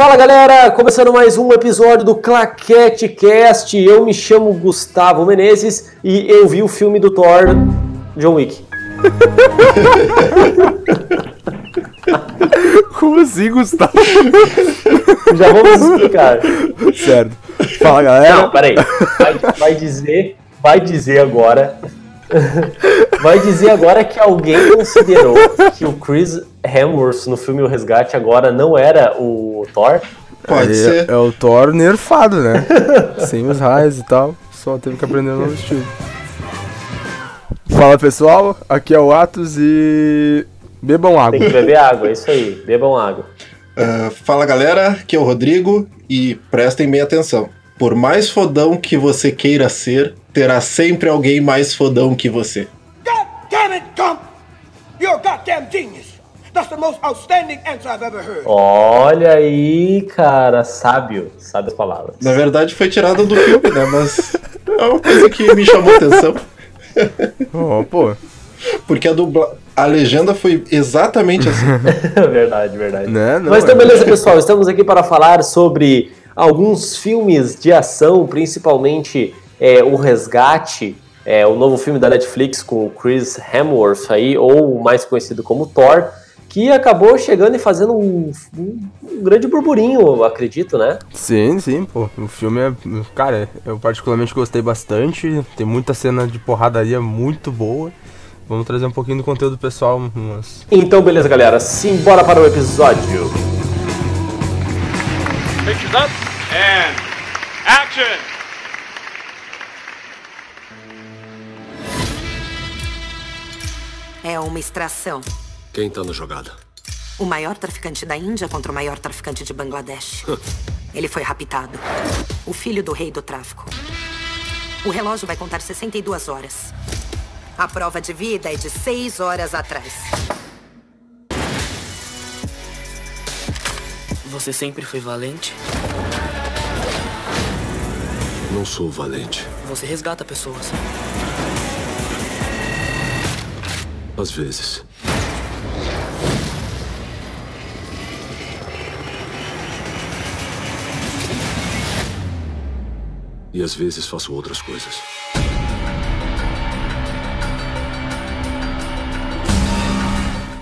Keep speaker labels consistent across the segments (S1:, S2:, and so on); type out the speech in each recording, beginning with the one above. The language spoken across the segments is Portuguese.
S1: Fala galera, começando mais um episódio do Claquete Cast. Eu me chamo Gustavo Menezes e eu vi o filme do Thor, John Wick.
S2: Como assim, Gustavo?
S1: Já vamos explicar.
S2: Certo. Fala galera.
S1: Não, peraí. Vai, vai dizer, vai dizer agora. Vai dizer agora que alguém considerou que o Chris Hemsworth no filme O Resgate agora não era o Thor?
S3: Pode
S2: é,
S3: ser.
S2: É o Thor nerfado, né? Sem os raios e tal. Só teve que aprender um novo estilo. Fala pessoal, aqui é o Atos e. Bebam água.
S1: Tem que beber água, é isso aí. Bebam água.
S3: Uh, fala galera, aqui é o Rodrigo e prestem bem atenção. Por mais fodão que você queira ser, terá sempre alguém mais fodão que você.
S4: God damn it, Gump! You're a goddamn genius! That's the most outstanding answer I've ever heard.
S1: Olha aí, cara, sábio, sabe as palavras.
S3: Na verdade foi tirada do filme, né? Mas é uma coisa que me chamou a atenção.
S2: Oh, pô.
S3: Porque a dubla... a legenda foi exatamente assim.
S1: verdade, verdade.
S2: Né? Não,
S1: Mas então,
S2: é-
S1: beleza, pessoal. Estamos aqui para falar sobre alguns filmes de ação, principalmente é, O Resgate, é, o novo filme da Netflix com o Chris Hemsworth aí, ou mais conhecido como Thor, que acabou chegando e fazendo um, um- um grande burburinho, acredito, né?
S2: Sim, sim, pô. O filme é. Cara, eu particularmente gostei bastante. Tem muita cena de porradaria muito boa. Vamos trazer um pouquinho do conteúdo pessoal, umas.
S1: Então, beleza, galera. Simbora para o episódio.
S5: Pictures up and action!
S6: É uma extração.
S7: Quem tá na jogada?
S6: O maior traficante da Índia contra o maior traficante de Bangladesh. Ele foi raptado. O filho do rei do tráfico. O relógio vai contar 62 horas. A prova de vida é de 6 horas atrás.
S8: Você sempre foi valente?
S7: Não sou valente.
S8: Você resgata pessoas.
S7: Às vezes. E às vezes faço outras coisas.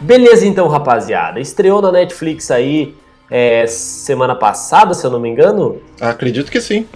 S1: Beleza, então, rapaziada. Estreou na Netflix aí é, semana passada, se eu não me engano.
S3: Acredito que sim.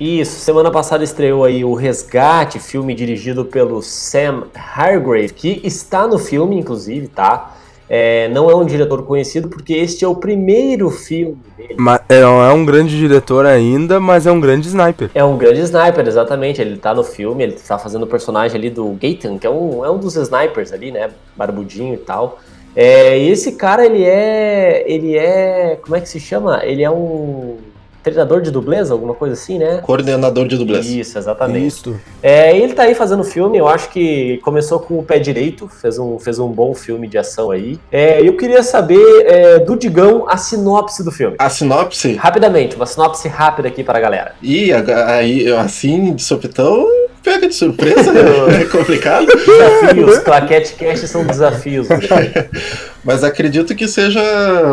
S1: Isso, semana passada estreou aí o Resgate, filme dirigido pelo Sam Hargrave, que está no filme, inclusive, tá? É, não é um diretor conhecido porque este é o primeiro filme dele.
S2: Mas é, não é um grande diretor ainda, mas é um grande sniper.
S1: É um grande sniper, exatamente. Ele tá no filme, ele tá fazendo o personagem ali do Gaten, que é um, é um dos snipers ali, né? Barbudinho e tal. É, e esse cara, ele é. Ele é. Como é que se chama? Ele é um treinador de dublês, alguma coisa assim, né?
S3: Coordenador de dublês.
S1: Isso, exatamente.
S2: Isso.
S1: É, ele tá aí fazendo filme, eu acho que começou com o pé direito, fez um, fez um bom filme de ação aí. É, eu queria saber é, do Digão a sinopse do filme.
S3: A sinopse.
S1: Rapidamente, uma sinopse rápida aqui para a galera.
S3: E aí, assim, de sopitão, pega de surpresa, né? É complicado.
S1: Desafios, Claquete Cast são desafios. né?
S3: Mas acredito que seja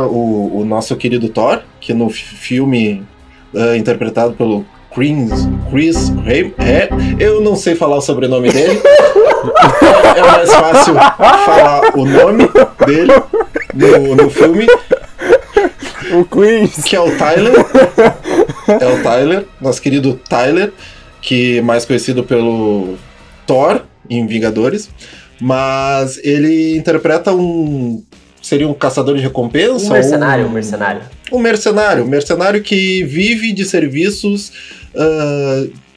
S3: o, o nosso querido Thor, que no fi- filme ah, interpretado pelo Chris, Chris é, eu não sei falar o sobrenome dele. é mais fácil falar o nome dele no, no filme,
S2: O Queens.
S3: que é o Tyler. É o Tyler, nosso querido Tyler, que é mais conhecido pelo Thor em Vingadores. Mas ele interpreta um. Seria um caçador de recompensa?
S1: Um mercenário,
S3: ou
S1: um mercenário.
S3: Um mercenário. Um mercenário que vive de serviços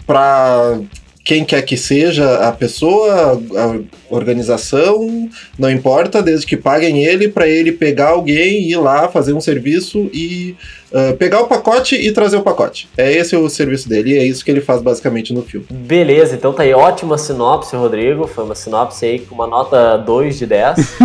S3: para quem quer que seja a pessoa, a organização, não importa, desde que paguem ele para ele pegar alguém, ir lá, fazer um serviço e ah, pegar o pacote e trazer o pacote. É esse o serviço dele e é isso que ele faz basicamente no filme.
S1: Beleza, então tá aí ótima sinopse, Rodrigo. Foi uma sinopse aí com uma nota 2 de 10.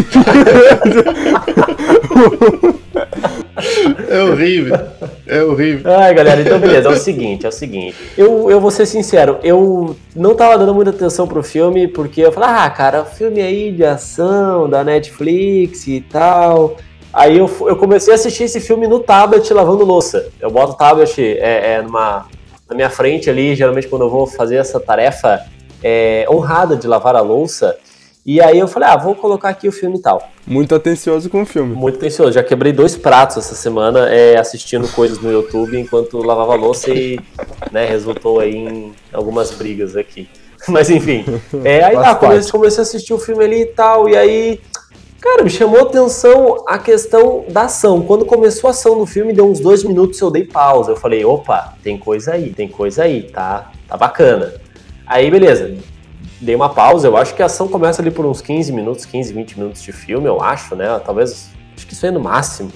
S3: É horrível. É horrível.
S1: Ai, galera, então beleza, é o seguinte, é o seguinte. Eu, eu vou ser sincero, eu não tava dando muita atenção pro filme, porque eu falei, ah, cara, filme aí de ação da Netflix e tal. Aí eu, eu comecei a assistir esse filme no tablet lavando louça. Eu boto o tablet é, é, numa, na minha frente ali, geralmente quando eu vou fazer essa tarefa é, honrada de lavar a louça. E aí eu falei, ah, vou colocar aqui o filme e tal.
S2: Muito atencioso com o filme.
S1: Muito atencioso. Já quebrei dois pratos essa semana é, assistindo coisas no YouTube enquanto lavava louça e né, resultou aí em algumas brigas aqui. Mas enfim. É, aí tá, comecei, comecei a assistir o filme ali e tal. E aí, cara, me chamou atenção a questão da ação. Quando começou a ação no filme, deu uns dois minutos eu dei pausa. Eu falei, opa, tem coisa aí, tem coisa aí, tá, tá bacana. Aí, beleza. Dei uma pausa, eu acho que a ação começa ali por uns 15 minutos, 15, 20 minutos de filme, eu acho, né? Talvez, acho que isso aí no máximo.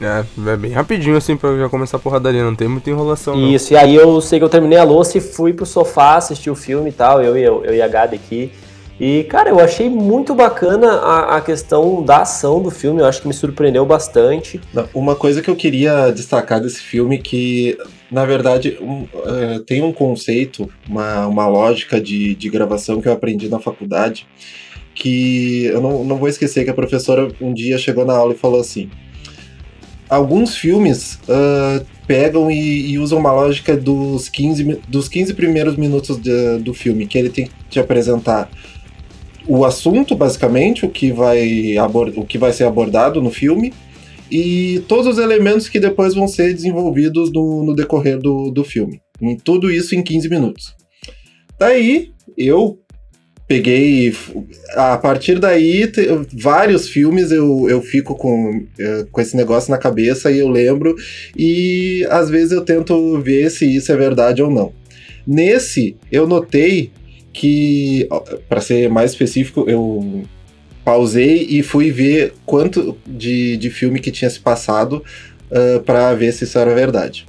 S2: É, é bem rapidinho assim pra já começar a porradaria, não tem muita enrolação. não.
S1: Isso, e aí eu sei que eu terminei a louça e fui pro sofá assistir o filme e tal, eu e, eu, eu e a Gabi aqui. E, cara, eu achei muito bacana a, a questão da ação do filme, eu acho que me surpreendeu bastante.
S3: Uma coisa que eu queria destacar desse filme que, na verdade, um, eh, tem um conceito, uma, uma lógica de, de gravação que eu aprendi na faculdade, que eu não, não vou esquecer que a professora um dia chegou na aula e falou assim: alguns filmes ah, pegam e, e usam uma lógica dos 15, mi- dos 15 primeiros minutos de- do filme, que ele tem que te apresentar o assunto, basicamente, o que vai, o que vai ser abordado no filme, e todos os elementos que depois vão ser desenvolvidos no, no decorrer do, do filme. E tudo isso em 15 minutos. Daí, eu peguei. A partir daí, te- vários filmes eu, eu fico com, eh, com esse negócio na cabeça e eu lembro, e às vezes eu tento ver se isso é verdade ou não. Nesse, eu notei que, para ser mais específico, eu pausei e fui ver quanto de, de filme que tinha se passado para ver se isso era verdade.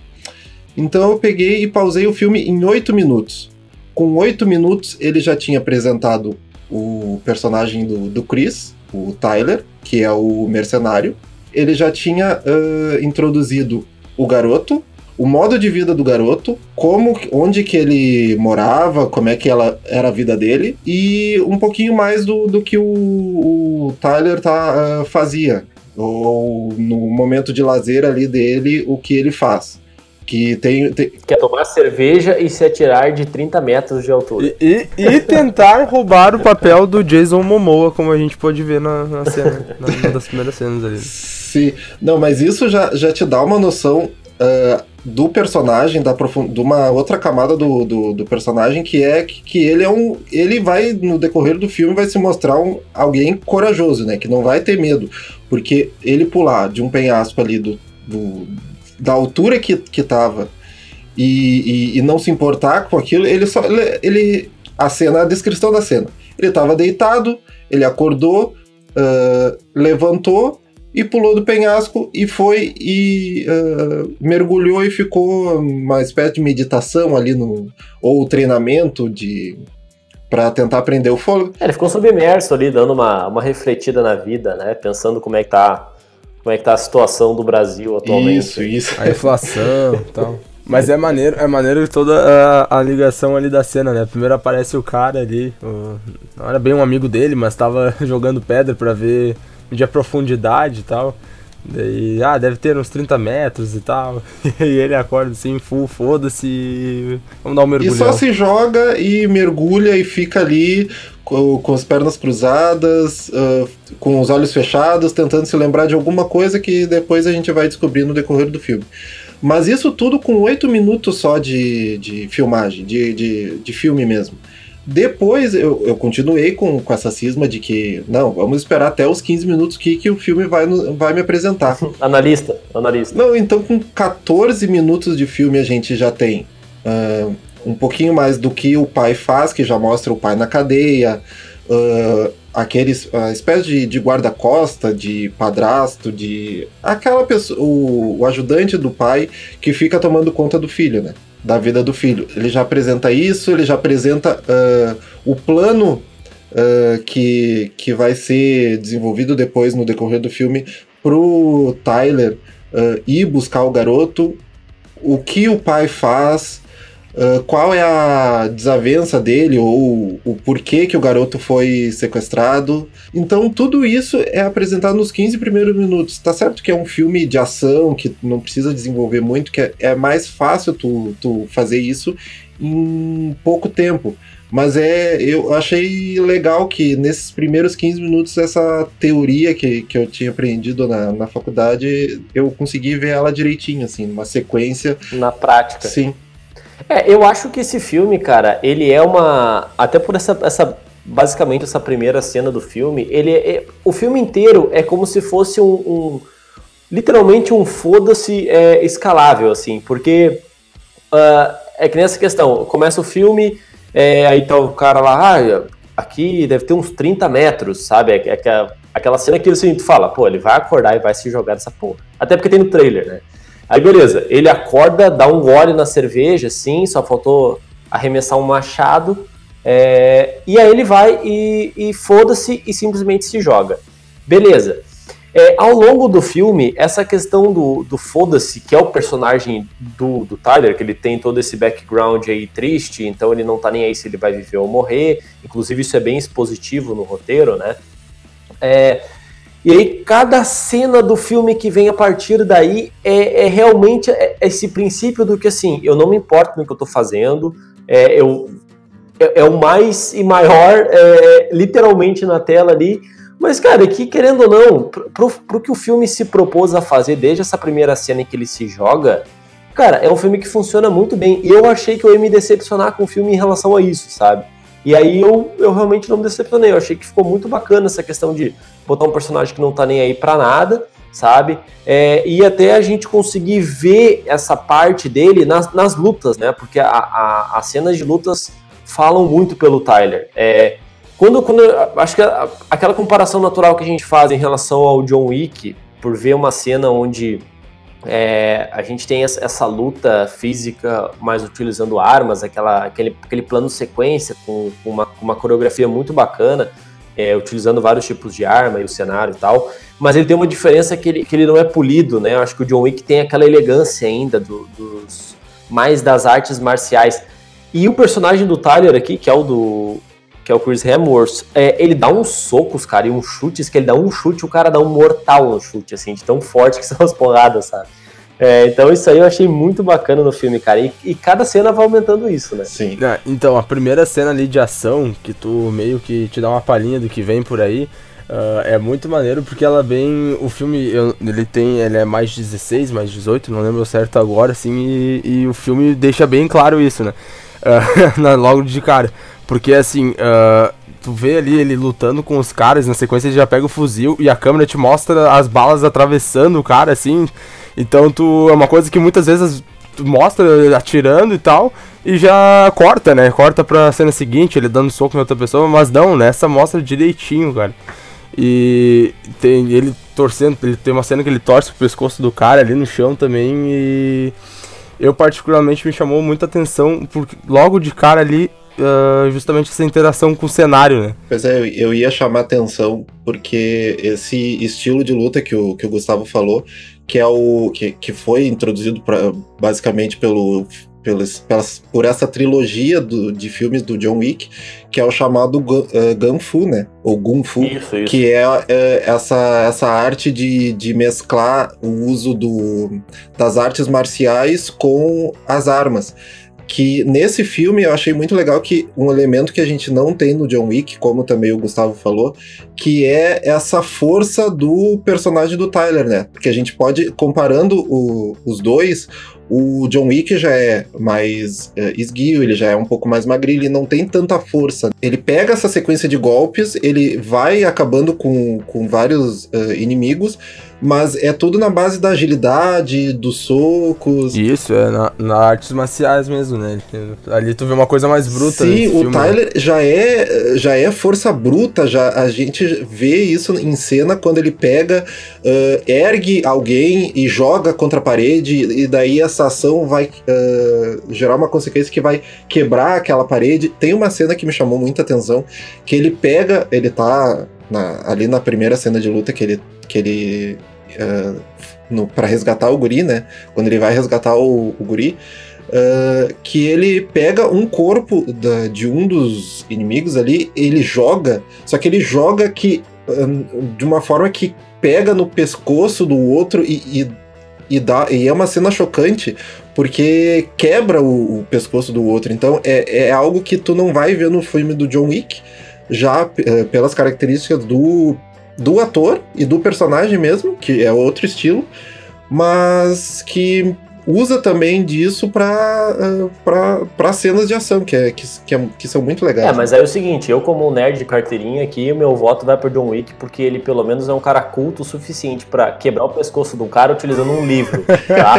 S3: Então eu peguei e pausei o filme em oito minutos. Com oito minutos ele já tinha apresentado o personagem do, do Chris, o Tyler, que é o mercenário. Ele já tinha ah, introduzido o garoto, o modo de vida do garoto, como, onde que ele morava, como é que ela era a vida dele e um pouquinho mais do, do que o, o Tyler tá, ah, fazia ou no momento de lazer ali dele o que ele faz. Que tem, tem
S1: Quer tomar cerveja e se atirar de 30 metros de altura.
S2: E, e, e tentar roubar o papel do Jason Momoa, como a gente pode ver na, na cena, na, numa das primeiras cenas ali.
S3: se não, mas isso já, já te dá uma noção ah, do personagem, da profun- de uma outra camada do, do, do personagem que é que, que ele é um, ele vai no decorrer do filme vai se mostrar um, alguém corajoso, né, que não vai ter medo, porque ele pular de um penhasco ali do, do da altura que, que tava e, e, e não se importar com aquilo, ele só. Ele, ele- a cena, a descrição da cena. Ele tava deitado, ele acordou, ah, levantou e pulou do penhasco e foi e ah, mergulhou e ficou uma espécie de meditação ali no. ou treinamento de. para tentar aprender o fôlego.
S1: É, ele ficou submerso ali, dando uma, uma refletida na vida, né? Pensando como é que tá, como é que tá a situação do Brasil atualmente.
S3: Isso, isso.
S2: A inflação e tal. Mas é maneiro, é maneiro toda a, a ligação ali da cena, né? Primeiro aparece o cara ali, o- não era bem um amigo dele, mas tava jogando pedra pra ver de profundidade e tal. Daí, ah, deve ter uns 30 metros e tal. E ele acorda assim, full, foda-se, e vamos dar um
S3: E
S2: mergulhão.
S3: só se joga e mergulha e fica ali com, com as pernas cruzadas, ah, com os olhos fechados, tentando se lembrar de alguma coisa que depois a gente vai descobrir no decorrer do filme. Mas isso tudo com oito minutos só de, de filmagem, de, de, de filme mesmo. Depois eu, eu continuei com, com essa cisma de que, não, vamos esperar até os 15 minutos que, que o filme vai, vai me apresentar.
S1: Analista, analista.
S3: Não, então com 14 minutos de filme a gente já tem ah, um pouquinho mais do que o pai faz, que já mostra o pai na cadeia, ah, aqueles, a espécie de, de guarda-costa, de padrasto, de. aquela pessoa, o, o ajudante do pai que fica tomando conta do filho, né? Da vida do filho. Ele já apresenta isso, ele já apresenta ah, o plano ah, que, que vai ser desenvolvido depois no decorrer do filme pro Tyler ah, ir buscar o garoto, o que o pai faz, uh, qual é a desavença dele ou o porquê que o garoto foi sequestrado. Então tudo isso é apresentado nos 15 primeiros minutos. Tá certo que é um filme de ação, que não precisa desenvolver muito, que é, é mais fácil tu, tu fazer isso em pouco tempo. Mas é, eu achei legal que nesses primeiros 15 minutos essa teoria que, que eu tinha aprendido na, na faculdade, eu consegui ver ela direitinho, assim, uma sequência.
S1: Na prática.
S3: Sim.
S1: É, eu acho que esse filme, cara, ele é uma. Até por essa, essa basicamente essa primeira cena do filme, ele é, é o filme inteiro é como se fosse um, um literalmente um foda-se é, escalável, assim, porque uh, é que nessa questão, começa o filme, é, aí tá o cara lá, ah, aqui deve ter uns 30 metros, sabe? É, é, aquela cena que assim, tu fala, pô, ele vai acordar e vai se jogar nessa porra. Até porque tem no trailer, né? Aí beleza, ele acorda, dá um gole na cerveja, sim, só faltou arremessar um machado. É, e aí ele vai e, e foda-se e simplesmente se joga. Beleza. É, ao longo do filme, essa questão do, do foda-se, que é o personagem do, do Tyler, que ele tem todo esse background aí triste, então ele não tá nem aí se ele vai viver ou morrer. Inclusive, isso é bem expositivo no roteiro, né? É, e aí, cada cena do filme que vem a partir daí é, é realmente é, esse princípio do que assim, eu não me importo no que eu tô fazendo, é, eu, é, é o mais e maior, é, literalmente na tela ali mas, cara, que querendo ou não, pro, pro que o filme se propôs a fazer desde essa primeira cena em que ele se joga, cara, é um filme que funciona muito bem. E eu achei que eu ia me decepcionar com o filme em relação a isso, sabe? E aí eu, eu realmente não me decepcionei. Eu achei que ficou muito bacana essa questão de botar um personagem que não tá nem aí pra nada, sabe? É, e até a gente conseguir ver essa parte dele nas, nas lutas, né? Porque a, a, as cenas de lutas falam muito pelo Tyler. É, quando, quando acho que a, aquela comparação natural que a gente faz em relação ao John Wick, por ver uma cena onde é, a gente tem essa, luta física, mais utilizando armas, aquela, aquele, aquele plano sequência com, com uma, uma coreografia muito bacana, é, utilizando vários tipos de arma e o cenário e tal. Mas ele tem uma diferença que ele, que ele não é polido, né? Eu acho que o John Wick tem aquela elegância ainda do, dos mais das artes marciais. E o personagem do Tyler aqui, que é o do que é o Chris Hemsworth, é, ele dá uns socos, cara, e uns chutes, que ele dá um chute, o cara dá um mortal no chute, assim, de tão forte que são as porradas, sabe? É, então isso aí eu achei muito bacana no filme, cara. E, e cada cena vai aumentando isso, né?
S2: Sim. É, então, a primeira cena ali de ação, que tu meio que te dá uma palhinha do que vem por aí, uh, é muito maneiro, porque ela vem. O filme, eu, ele tem. Ele é mais 16, mais 18, não lembro certo agora, assim, e, e o filme deixa bem claro isso, né? Uh, logo de cara. Porque assim, uh, tu vê ali ele lutando com os caras, na sequência ele já pega o fuzil e a câmera te mostra as balas atravessando o cara, assim. Então tu. É uma coisa que muitas vezes tu mostra atirando e tal, e já corta, né? Corta pra cena seguinte, ele dando soco em outra pessoa, mas não, nessa mostra direitinho, cara. E tem ele torcendo, ele tem uma cena que ele torce pro pescoço do cara ali no chão também e eu particularmente me chamou muita atenção porque logo de cara ali uh, justamente essa interação com o cenário, né?
S3: Pois é, eu ia chamar atenção porque esse estilo de luta que o, que o Gustavo falou, que é o que, que foi introduzido pra, basicamente pelo pelas, pelas, por essa trilogia do, de filmes do John Wick, que é o chamado uh, Gunfu, né? Ou Gunfu, isso, isso. que é, é, essa, essa arte de, de mesclar o uso do, das artes marciais com as armas que nesse filme eu achei muito legal que um elemento que a gente não tem no John Wick, como também o Gustavo falou, que é essa força do personagem do Tyler, né? Porque a gente pode, comparando o, os dois, o John Wick já é mais é, esguio, ele já é um pouco mais magrinho, ele não tem tanta força. Ele pega essa sequência de golpes, ele vai acabando com, com vários uh, inimigos, mas é tudo na base da agilidade, dos socos.
S2: Isso, é na, na artes marciais mesmo, né? Ali tu vê uma coisa mais bruta.
S3: Sim, o filme, né? Tyler né? já é já é força bruta, já a gente vê isso em cena quando ele pega, uh, ergue alguém e joga contra a parede, e daí essa ação vai uh, gerar uma consequência que vai quebrar aquela parede. Tem uma cena que me chamou muita atenção, que ele pega, ele tá na, ali na primeira cena de luta que ele, que ele uh, para resgatar o guri, né? Quando ele vai resgatar o, o guri, uh, que ele pega um corpo da, de um dos inimigos ali, ele joga, só que ele joga que uh, de uma forma que pega no pescoço do outro e, e, e, dá, e é uma cena chocante, porque quebra o, o pescoço do outro. Então é, é algo que tu não vai ver no filme do John Wick, já uh, pelas características do, do ator e do personagem mesmo, que é outro estilo, mas que usa também disso para uh, cenas de ação, que, é, que, que, é, que, são muito legais.
S1: É, mas aí é o seguinte, eu como um nerd de carteirinha aqui, o meu voto vai pro John Wick, porque ele pelo menos é um cara culto o suficiente para quebrar o pescoço de um cara utilizando um livro, tá?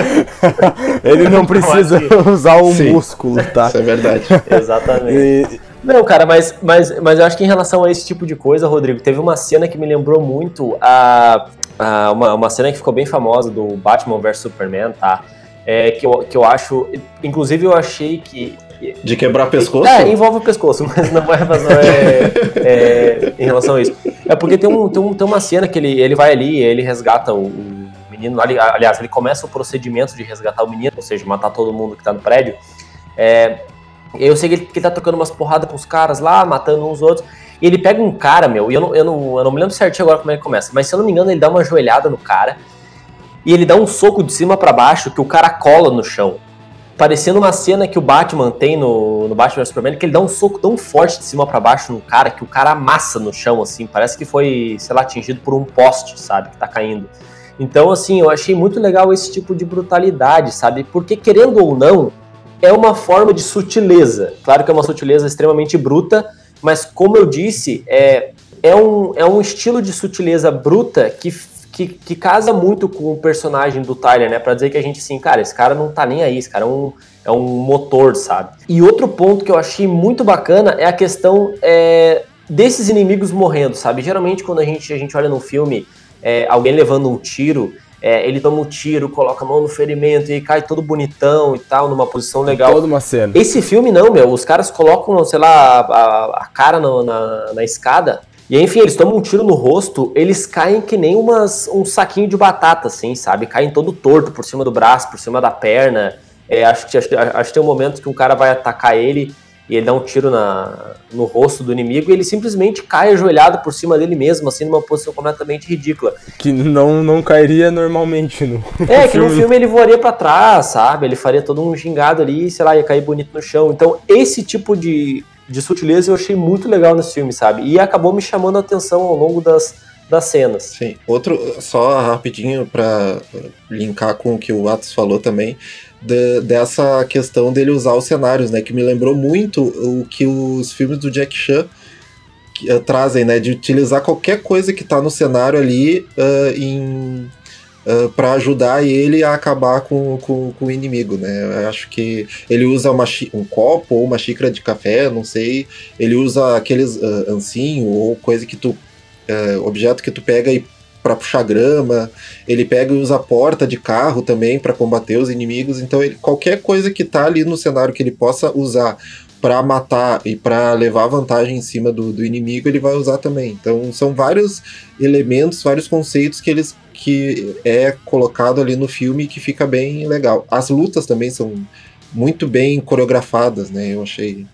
S2: ele não precisa usar o Sim, músculo, tá?
S3: Isso é verdade.
S1: Exatamente. E... Não, cara, mas, mas, mas eu acho que em relação a esse tipo de coisa, Rodrigo, teve uma cena que me lembrou muito a, a uma, uma cena que ficou bem famosa do Batman vs Superman, tá? é, que, eu, que eu acho. Inclusive, eu achei que.
S3: De quebrar pescoço?
S1: É, envolve o pescoço, mas não é, mas não é, é em relação a isso. É porque tem, um, tem, um, tem uma cena que ele, ele vai ali, ele resgata o, o menino. aliás, ele começa o procedimento de resgatar o menino, ou seja, matar todo mundo que tá no prédio. É, eu sei que ele, que ele tá trocando umas porradas com os caras lá, matando uns outros. E ele pega um cara, meu, e eu não, eu, não, eu não me lembro certinho agora como é que começa, mas se eu não me engano, ele dá uma joelhada no cara e ele dá um soco de cima para baixo que o cara cola no chão. Parecendo uma cena que o Batman tem no, no Batman Superman, que ele dá um soco tão forte de cima para baixo no cara que o cara amassa no chão, assim. Parece que foi, sei lá, atingido por um poste, sabe? Que tá caindo. Então, assim, eu achei muito legal esse tipo de brutalidade, sabe? Porque, querendo ou não, é uma forma de sutileza. Claro que é uma sutileza extremamente bruta, mas, como eu disse, é, é, um, é um estilo de sutileza bruta que que, que casa muito com o personagem do Tyler, né? Pra dizer que a gente, assim, cara, esse cara não tá nem aí, esse cara é um, é um motor, sabe? E outro ponto que eu achei muito bacana é a questão é, desses inimigos morrendo, sabe? Geralmente quando a gente, a gente olha num filme é, alguém levando um tiro, é, ele toma um tiro, coloca a mão no ferimento e cai todo bonitão e tal, numa posição legal.
S2: Toda uma cena.
S1: Esse filme não, meu. Os caras colocam, sei lá, a, a cara no, na, na escada e enfim, eles tomam um tiro no rosto, eles caem que nem umas, um saquinho de batata, assim, sabe? Caem todo torto por cima do braço, por cima da perna. É, acho, que, acho, acho que tem um momento que um cara vai atacar ele e ele dá um tiro na, no rosto do inimigo e ele simplesmente cai ajoelhado por cima dele mesmo, assim, numa posição completamente ridícula.
S2: Que não, não cairia normalmente no.
S1: É, que no filme ele voaria para trás, sabe? Ele faria todo um gingado ali, sei lá, ia cair bonito no chão. Então, esse tipo de, de sutileza eu achei muito legal nesse filme, sabe? E acabou me chamando a atenção ao longo das, das cenas.
S3: Sim. Outro, só rapidinho para linkar com o que o Atos falou também, de, dessa questão dele usar os cenários, né? Que me lembrou muito o que os filmes do Jack Chan uh, trazem, né? De utilizar qualquer coisa que tá no cenário ali uh, em uh, ah, para ajudar ele a acabar com, com, com, o inimigo, né? Eu acho que ele usa uma, um copo ou uma xícara de café, não sei. Ele usa aqueles uh, ancinho ou coisa que tu. Uh, objeto que tu pega e para puxar grama, ele pega e usa a porta de carro também para combater os inimigos. Então, ele, qualquer coisa que tá ali no cenário que ele possa usar para matar e para levar vantagem em cima do, do, inimigo, ele vai usar também. Então, são vários elementos, vários conceitos que eles que é colocado ali no filme que fica bem legal. As lutas também são muito bem coreografadas, né? Eu achei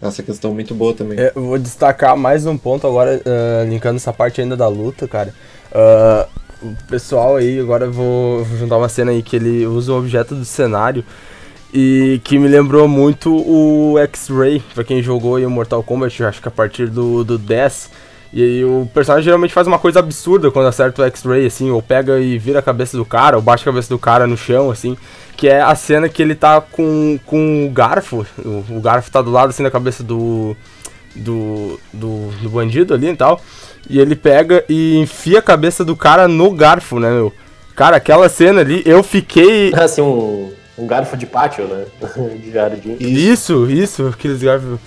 S3: essa questão muito boa também.
S2: É, eu vou destacar mais um ponto agora, uh, linkando essa parte ainda da luta, cara. Uh, o pessoal aí, agora eu vou, juntar uma cena aí que ele usa o objeto do cenário e que me lembrou muito o X-Ray, pra quem jogou aí o Mortal Kombat, acho que a partir do, do 10 e aí o personagem geralmente faz uma coisa absurda quando acerta o X-Ray, assim, ou pega e vira a cabeça do cara, ou baixa a cabeça do cara no chão, assim. Que é a cena que ele tá com, com o garfo, o, o garfo tá do lado, assim, da cabeça do, do, do, do bandido ali e tal. E ele pega e enfia a cabeça do cara no garfo, né, meu? Cara, aquela cena ali, eu fiquei...
S1: Assim, um, um garfo de pátio, né? de jardim.
S2: Isso, isso, aqueles garfos...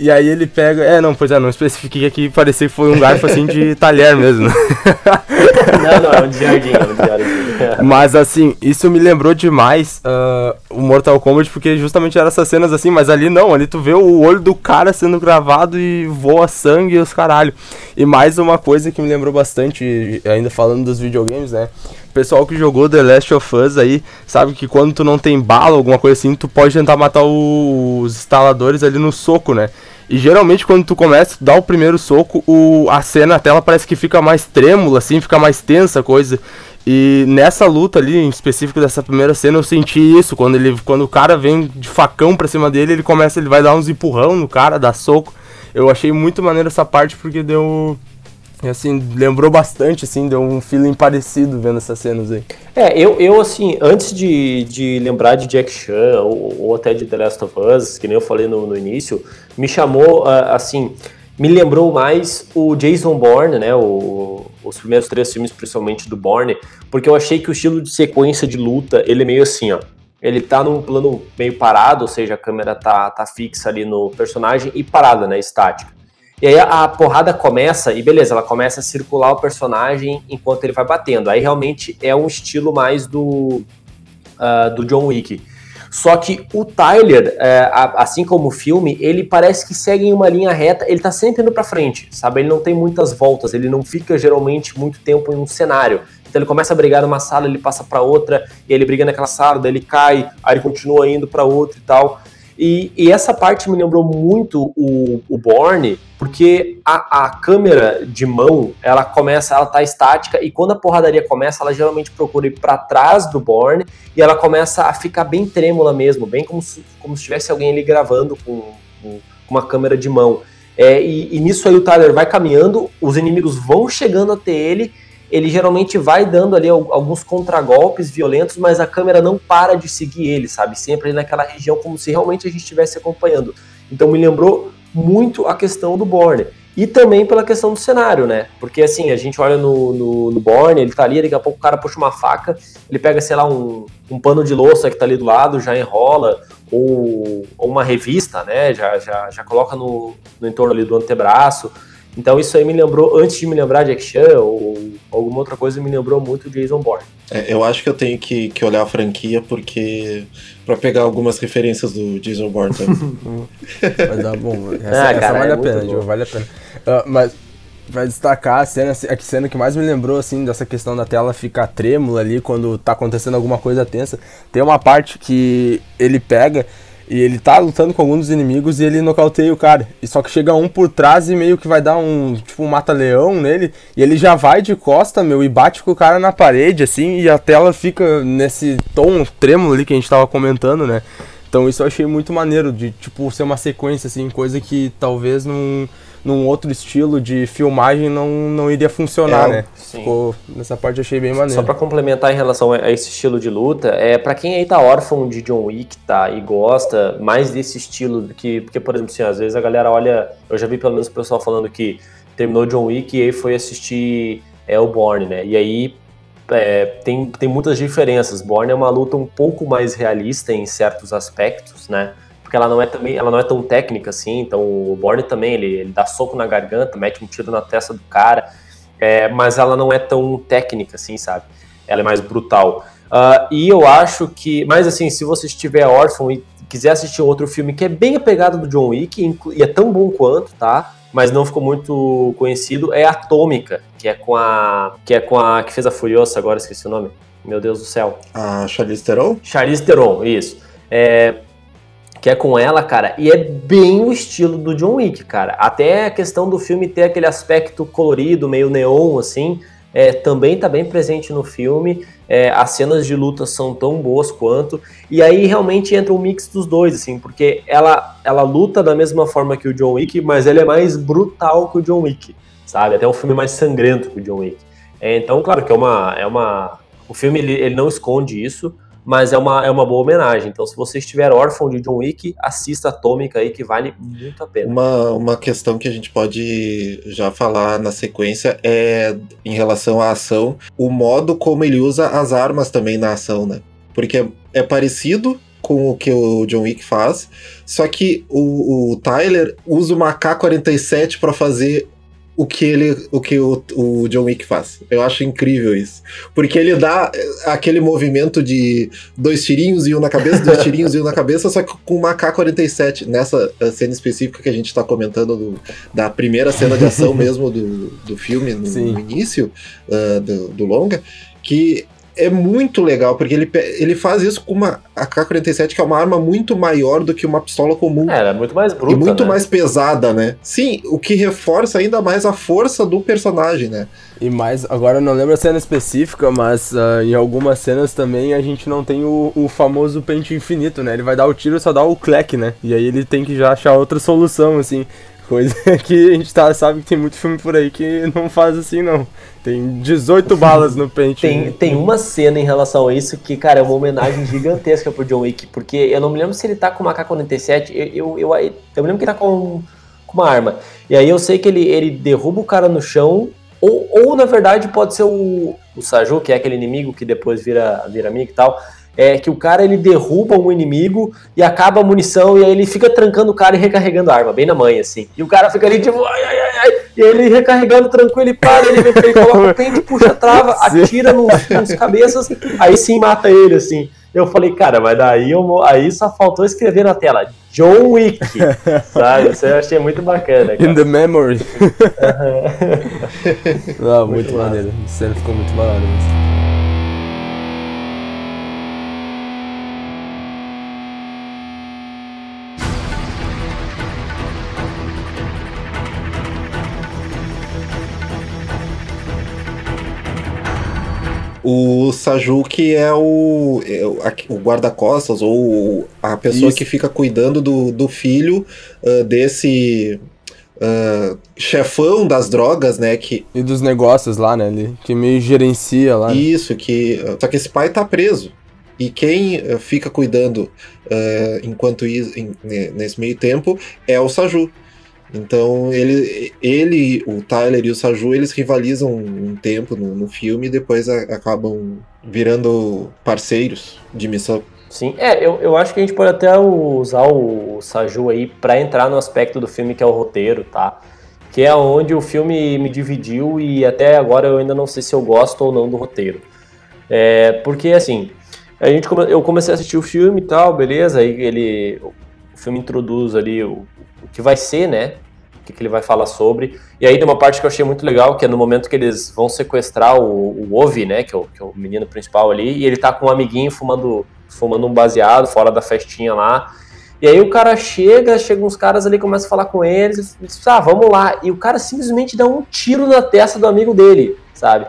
S2: E aí ele pega. É, não, pois é, não especifiquei aqui, parecia que foi um garfo assim de talher mesmo.
S1: não, não, é um de.
S2: Mas assim, isso me lembrou demais uh, o Mortal Kombat, porque justamente eram essas cenas assim, mas ali não, ali tu vê o olho do cara sendo gravado e voa sangue e os caralho. E mais uma coisa que me lembrou bastante, ainda falando dos videogames, né? O pessoal que jogou The Last of Us aí, sabe que quando tu não tem bala, alguma coisa assim, tu pode tentar matar os instaladores ali no soco, né? E geralmente quando tu começa, dá o primeiro soco, o, a cena, a tela parece que fica mais trêmula, assim, fica mais tensa a coisa. E nessa luta ali, em específico dessa primeira cena, eu senti isso. Quando, ele, quando o cara vem de facão pra cima dele, ele começa, ele vai dar uns empurrão no cara, dar soco. Eu achei muito maneiro essa parte porque deu assim, lembrou bastante, assim, deu um feeling parecido vendo essas cenas aí.
S1: É, eu, eu assim, antes de, de lembrar de Jack Chan ou, ou até de The Last of Us, que nem eu falei no, no início, me chamou, uh, assim, me lembrou mais o Jason Bourne, né, o, os primeiros três filmes, principalmente do Bourne, porque eu achei que o estilo de sequência de luta, ele é meio assim, ó, ele tá num plano meio parado, ou seja, a câmera tá, tá fixa ali no personagem e parada, né, estática. E aí a, porrada começa, e beleza, ela começa a circular o personagem enquanto ele vai batendo. Aí realmente é um estilo mais do, uh, do John Wick. Só que o Tyler, é, assim como o filme, ele parece que segue em uma linha reta, ele tá sempre indo pra frente, sabe? Ele não tem muitas voltas, ele não fica geralmente muito tempo em um cenário. Então ele começa a brigar numa sala, ele passa para outra, e ele briga naquela sala, daí ele cai, aí ele continua indo para outra e tal. E, e, essa parte me lembrou muito o, o Borne, porque a, a, câmera de mão, ela começa, ela tá estática, e quando a porradaria começa, ela geralmente procura ir para trás do Borne, e ela começa a ficar bem trêmula mesmo, bem como se, como se tivesse alguém ali gravando com, com uma câmera de mão. É, e, e nisso aí o Tyler vai caminhando, os inimigos vão chegando até ele, ele geralmente vai dando ali alguns contragolpes violentos, mas a câmera não para de seguir ele, sabe? Sempre naquela região, como se realmente a gente estivesse acompanhando. Então me lembrou muito a questão do Borne. E também pela questão do cenário, né? Porque assim, a gente olha no, no, no Borne, ele tá ali, daqui a pouco o cara puxa uma faca, ele pega, sei lá, um, um pano de louça que tá ali do lado, já enrola, ou, ou uma revista, né? Já, já, já coloca no, no entorno ali do antebraço. Então isso aí me lembrou, antes de me lembrar de Jack Chan ou alguma outra coisa, me lembrou muito o Jason Bourne.
S3: É, eu acho que eu tenho que, que olhar a franquia porque para pegar algumas referências do Jason Bourne também.
S2: Vai dar bom. Essa, ah, essa cara, vale é a pena, vale a pena. Uh, mas vai destacar a cena, a cena que mais me lembrou, assim, dessa questão da tela ficar trêmula ali quando tá acontecendo alguma coisa tensa. Tem uma parte que ele pega e ele tá lutando com alguns dos inimigos e ele nocauteia o cara. E só que chega um por trás e meio que vai dar um, tipo, um mata-leão nele. E ele já vai de costa, meu, e bate com o cara na parede, assim. E a tela fica nesse tom trêmulo ali que a gente tava comentando, né? Então isso eu achei muito maneiro, de, tipo, ser uma sequência, assim, coisa que talvez não num outro estilo de filmagem não, não iria funcionar, é, né? Ficou, nessa parte eu achei bem maneiro.
S1: Só para complementar em relação a esse estilo de luta, é para quem aí tá órfão de John Wick, tá, e gosta mais desse estilo que, porque por exemplo, assim, às vezes a galera olha, eu já vi pelo menos o pessoal falando que terminou John Wick e aí foi assistir é o Born, né? E aí é, tem, tem muitas diferenças. Born é uma luta um pouco mais realista em certos aspectos, né? Porque ela não é também, ela não é tão técnica assim. Então o Borne também ele, ele dá soco na garganta, mete um tiro na testa do cara, é, mas ela não é tão técnica assim, sabe? Ela é mais brutal. Uh, e eu acho que, mas assim, se você estiver órfão e quiser assistir outro filme que é bem apegado do John Wick e é tão bom quanto, tá? Mas não ficou muito conhecido, é Atômica, que é com a que é com a que fez a Furiosa agora esqueci o nome. Meu Deus do céu.
S3: A Charlize Theron?
S1: Charlize Theron, isso. É, que é com ela, cara, e é bem o estilo do John Wick, cara. Até a questão do filme ter aquele aspecto colorido, meio neon, assim, é, também tá bem presente no filme. É, as cenas de luta são tão boas quanto. E aí realmente entra um mix dos dois, assim, porque ela, ela luta da mesma forma que o John Wick, mas ele é mais brutal que o John Wick, sabe? Até um filme mais sangrento que o John Wick. É, então, claro que é uma. É uma o filme ele, ele não esconde isso mas é uma, é uma boa homenagem. Então, se você estiver órfão de John Wick, assista Atômica aí, que vale muito a pena.
S3: Uma, uma questão que a gente pode já falar na sequência é em relação à ação, o modo como ele usa as armas também na ação, né? Porque é, é parecido com o que o John Wick faz, só que o, o Tyler usa uma K-47 para fazer o que ele, o que o, o John Wick faz. Eu acho incrível isso, porque ele dá aquele movimento de dois tirinhos e um na cabeça, dois tirinhos e um na cabeça, só que com uma K-47 nessa uh, cena específica que a gente tá comentando do, da primeira cena de ação mesmo do, do filme no, no início uh, do, do longa, que é muito legal, porque ele, ele faz isso com uma AK-47, que é uma arma muito maior do que uma pistola comum.
S1: É, ela é muito mais bruta,
S3: E muito
S1: né?
S3: mais pesada, né? Sim, o que reforça ainda mais a força do personagem, né?
S2: E mais, agora eu não lembro a cena específica, mas uh, em algumas cenas também a gente não tem o, o famoso pente infinito, né? Ele vai dar o tiro e só dá o clack, né? E aí ele tem que já achar outra solução, assim. Coisa que a gente tá, sabe que tem muito filme por aí que não faz assim, não. Tem 18 balas no pente.
S1: Tem, tem uma cena em relação a isso que, cara, é uma homenagem gigantesca pro John Wick, porque eu não me lembro se ele tá com uma K-47, eu, eu, eu, eu, me lembro que ele tá com, com uma arma. E aí eu sei que ele, ele derruba o cara no chão, ou, ou na verdade pode ser o, o Saju, que é aquele inimigo que depois vira, vira amigo e tal, é que o cara ele derruba um inimigo e acaba a munição e aí ele fica trancando o cara e recarregando a arma, bem na manha, assim. E o cara fica ali tipo, ai, ai, ai, ai, e ele recarregando tranquilo, ele para, ele, ele coloca o pente, puxa a trava, atira nos, nos cabeças, aí sim mata ele, assim. Eu falei, cara, mas daí eu, aí só faltou escrever na tela John Wick, sabe? Isso eu achei muito bacana. Cara.
S2: In the memory. Não, muito, muito maneiro. A cena ficou muito maneiro.
S3: O Sajuki é o, é o guarda-costas ou a pessoa Isso. que fica cuidando do, do filho uh, desse uh, chefão das drogas, né? Que...
S2: E dos negócios lá, né? Ele, que meio gerencia lá.
S3: Isso, que. Só que esse pai tá preso. E quem fica cuidando uh, enquanto isso, nesse meio tempo é o Saju. Então ele, ele, o Tyler e o Saju, eles rivalizam um tempo no, no filme e depois a, acabam virando parceiros de missão.
S1: Sim, é, eu, eu acho que a gente pode até usar o, Saju aí para entrar no aspecto do filme que é o roteiro, tá? Que é onde o filme me dividiu e até agora eu ainda não sei se eu gosto ou não do roteiro. É, porque assim, a gente eu comecei a assistir o filme e tal, beleza, aí ele o filme introduz ali o, o que vai ser, né? O que, que, ele vai falar sobre. E aí tem uma parte que eu achei muito legal, que é no momento que eles vão sequestrar o, o Ovi, né? Que é o, que é o menino principal ali, e ele tá com um amiguinho fumando, fumando um baseado fora da festinha lá. E aí o cara chega, chega uns caras ali, começa a falar com eles, e diz, ah, vamos lá. E o cara simplesmente dá um tiro na testa do amigo dele, sabe?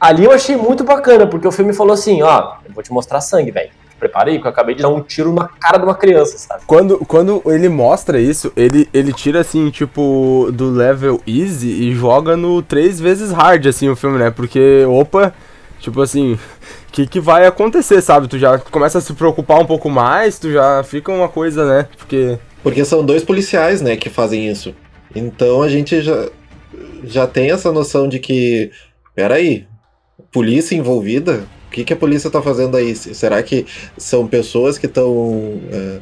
S1: Ali eu achei muito bacana, porque o filme falou assim, ó, eu vou te mostrar sangue, velho prepara aí, que eu acabei de dar um tiro na cara de uma criança, sabe?
S2: Quando, quando ele mostra isso, ele, ele tira assim, tipo, do level easy e joga no três vezes hard, assim, o filme, né? Porque, opa, tipo assim, o que, que vai acontecer, sabe? Tu já começa a se preocupar um pouco mais, tu já fica uma coisa, né? Porque.
S3: Porque são dois policiais, né, que fazem isso. Então a gente já, já tem essa noção de que. Peraí, polícia envolvida? O que, que a polícia está fazendo aí? Será que são pessoas que estão é,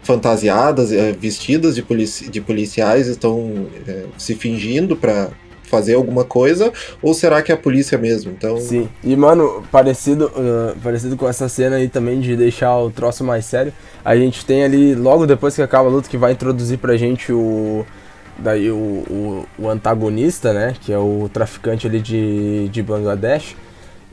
S3: fantasiadas, é, vestidas de, polici de policiais, estão é, se fingindo para fazer alguma coisa? Ou será que é a polícia mesmo? Então...
S2: Sim, e mano, parecido, uh, parecido com essa cena aí também de deixar o troço mais sério, a gente tem ali, logo depois que acaba a luta, que vai introduzir pra gente o daí o, o, o, antagonista, né, que é o traficante ali de, de Bangladesh,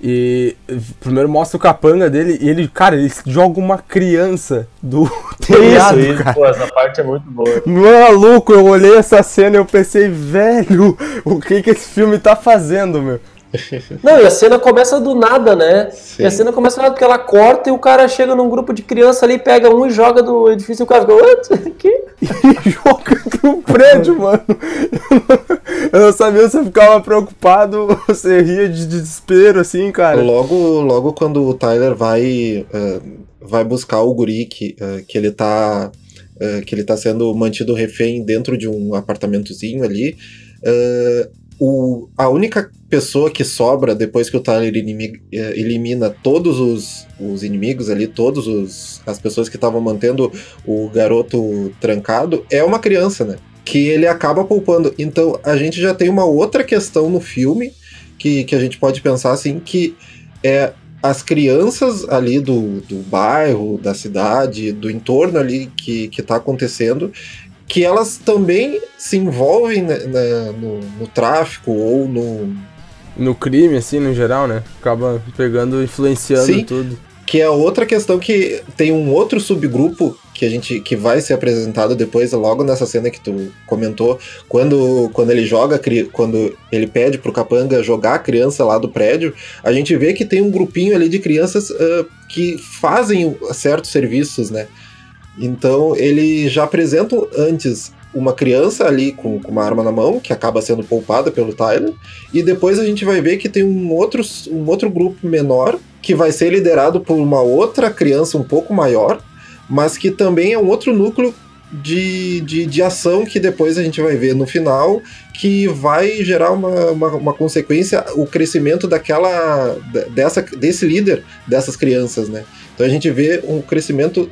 S2: e primeiro mostra o capanga dele e ele, cara, ele joga uma criança do
S1: telhado, isso, cara. Pô, essa parte é muito boa.
S2: Maluco, eu olhei essa cena e eu pensei, velho, o que que esse filme tá fazendo, meu?
S1: Não, e a cena começa do nada, né? Sim. E a cena começa do nada porque ela corta e o cara chega num grupo de criança ali, pega um e joga do edifício e o cara fica, what? Que?
S2: E joga do prédio, mano. Eu não sabia se eu ficava preocupado ou você ria de desespero, assim, cara.
S3: Logo, logo quando o Tyler vai, uh, vai buscar o guri que, uh, que ele tá. Uh, que ele tá sendo mantido refém dentro de um apartamentozinho ali. O, a única pessoa que sobra depois que o Tyler inimigo, elimina todos os, os inimigos ali, todas as pessoas que estavam mantendo o garoto trancado, é uma criança, né? que ele acaba poupando. Então a gente já tem uma outra questão no filme que, que a gente pode pensar assim, que é as crianças ali do, do bairro, da cidade, do entorno ali que, que tá acontecendo, que elas também se envolvem né, né, no, no tráfico ou no,
S2: No crime, assim, no geral, né? Acaba pegando, influenciando
S3: Sim.
S2: tudo.
S3: que é outra questão que tem um outro subgrupo que a gente que vai ser apresentado depois logo nessa cena que tu comentou quando quando ele joga quando ele pede pro Capanga jogar a criança lá do prédio a gente vê que tem um grupinho ali de crianças ah, que fazem certos serviços né então ele já apresenta antes uma criança ali com, com uma arma na mão que acaba sendo poupada pelo Tyler e depois a gente vai ver que tem um outro, um outro grupo menor que vai ser liderado por uma outra criança um pouco maior, mas que também é um outro núcleo de, de, de ação que depois a gente vai ver no final, que vai gerar uma, uma, uma consequência, o crescimento daquela. dessa, desse líder dessas crianças, né? Então a gente vê um crescimento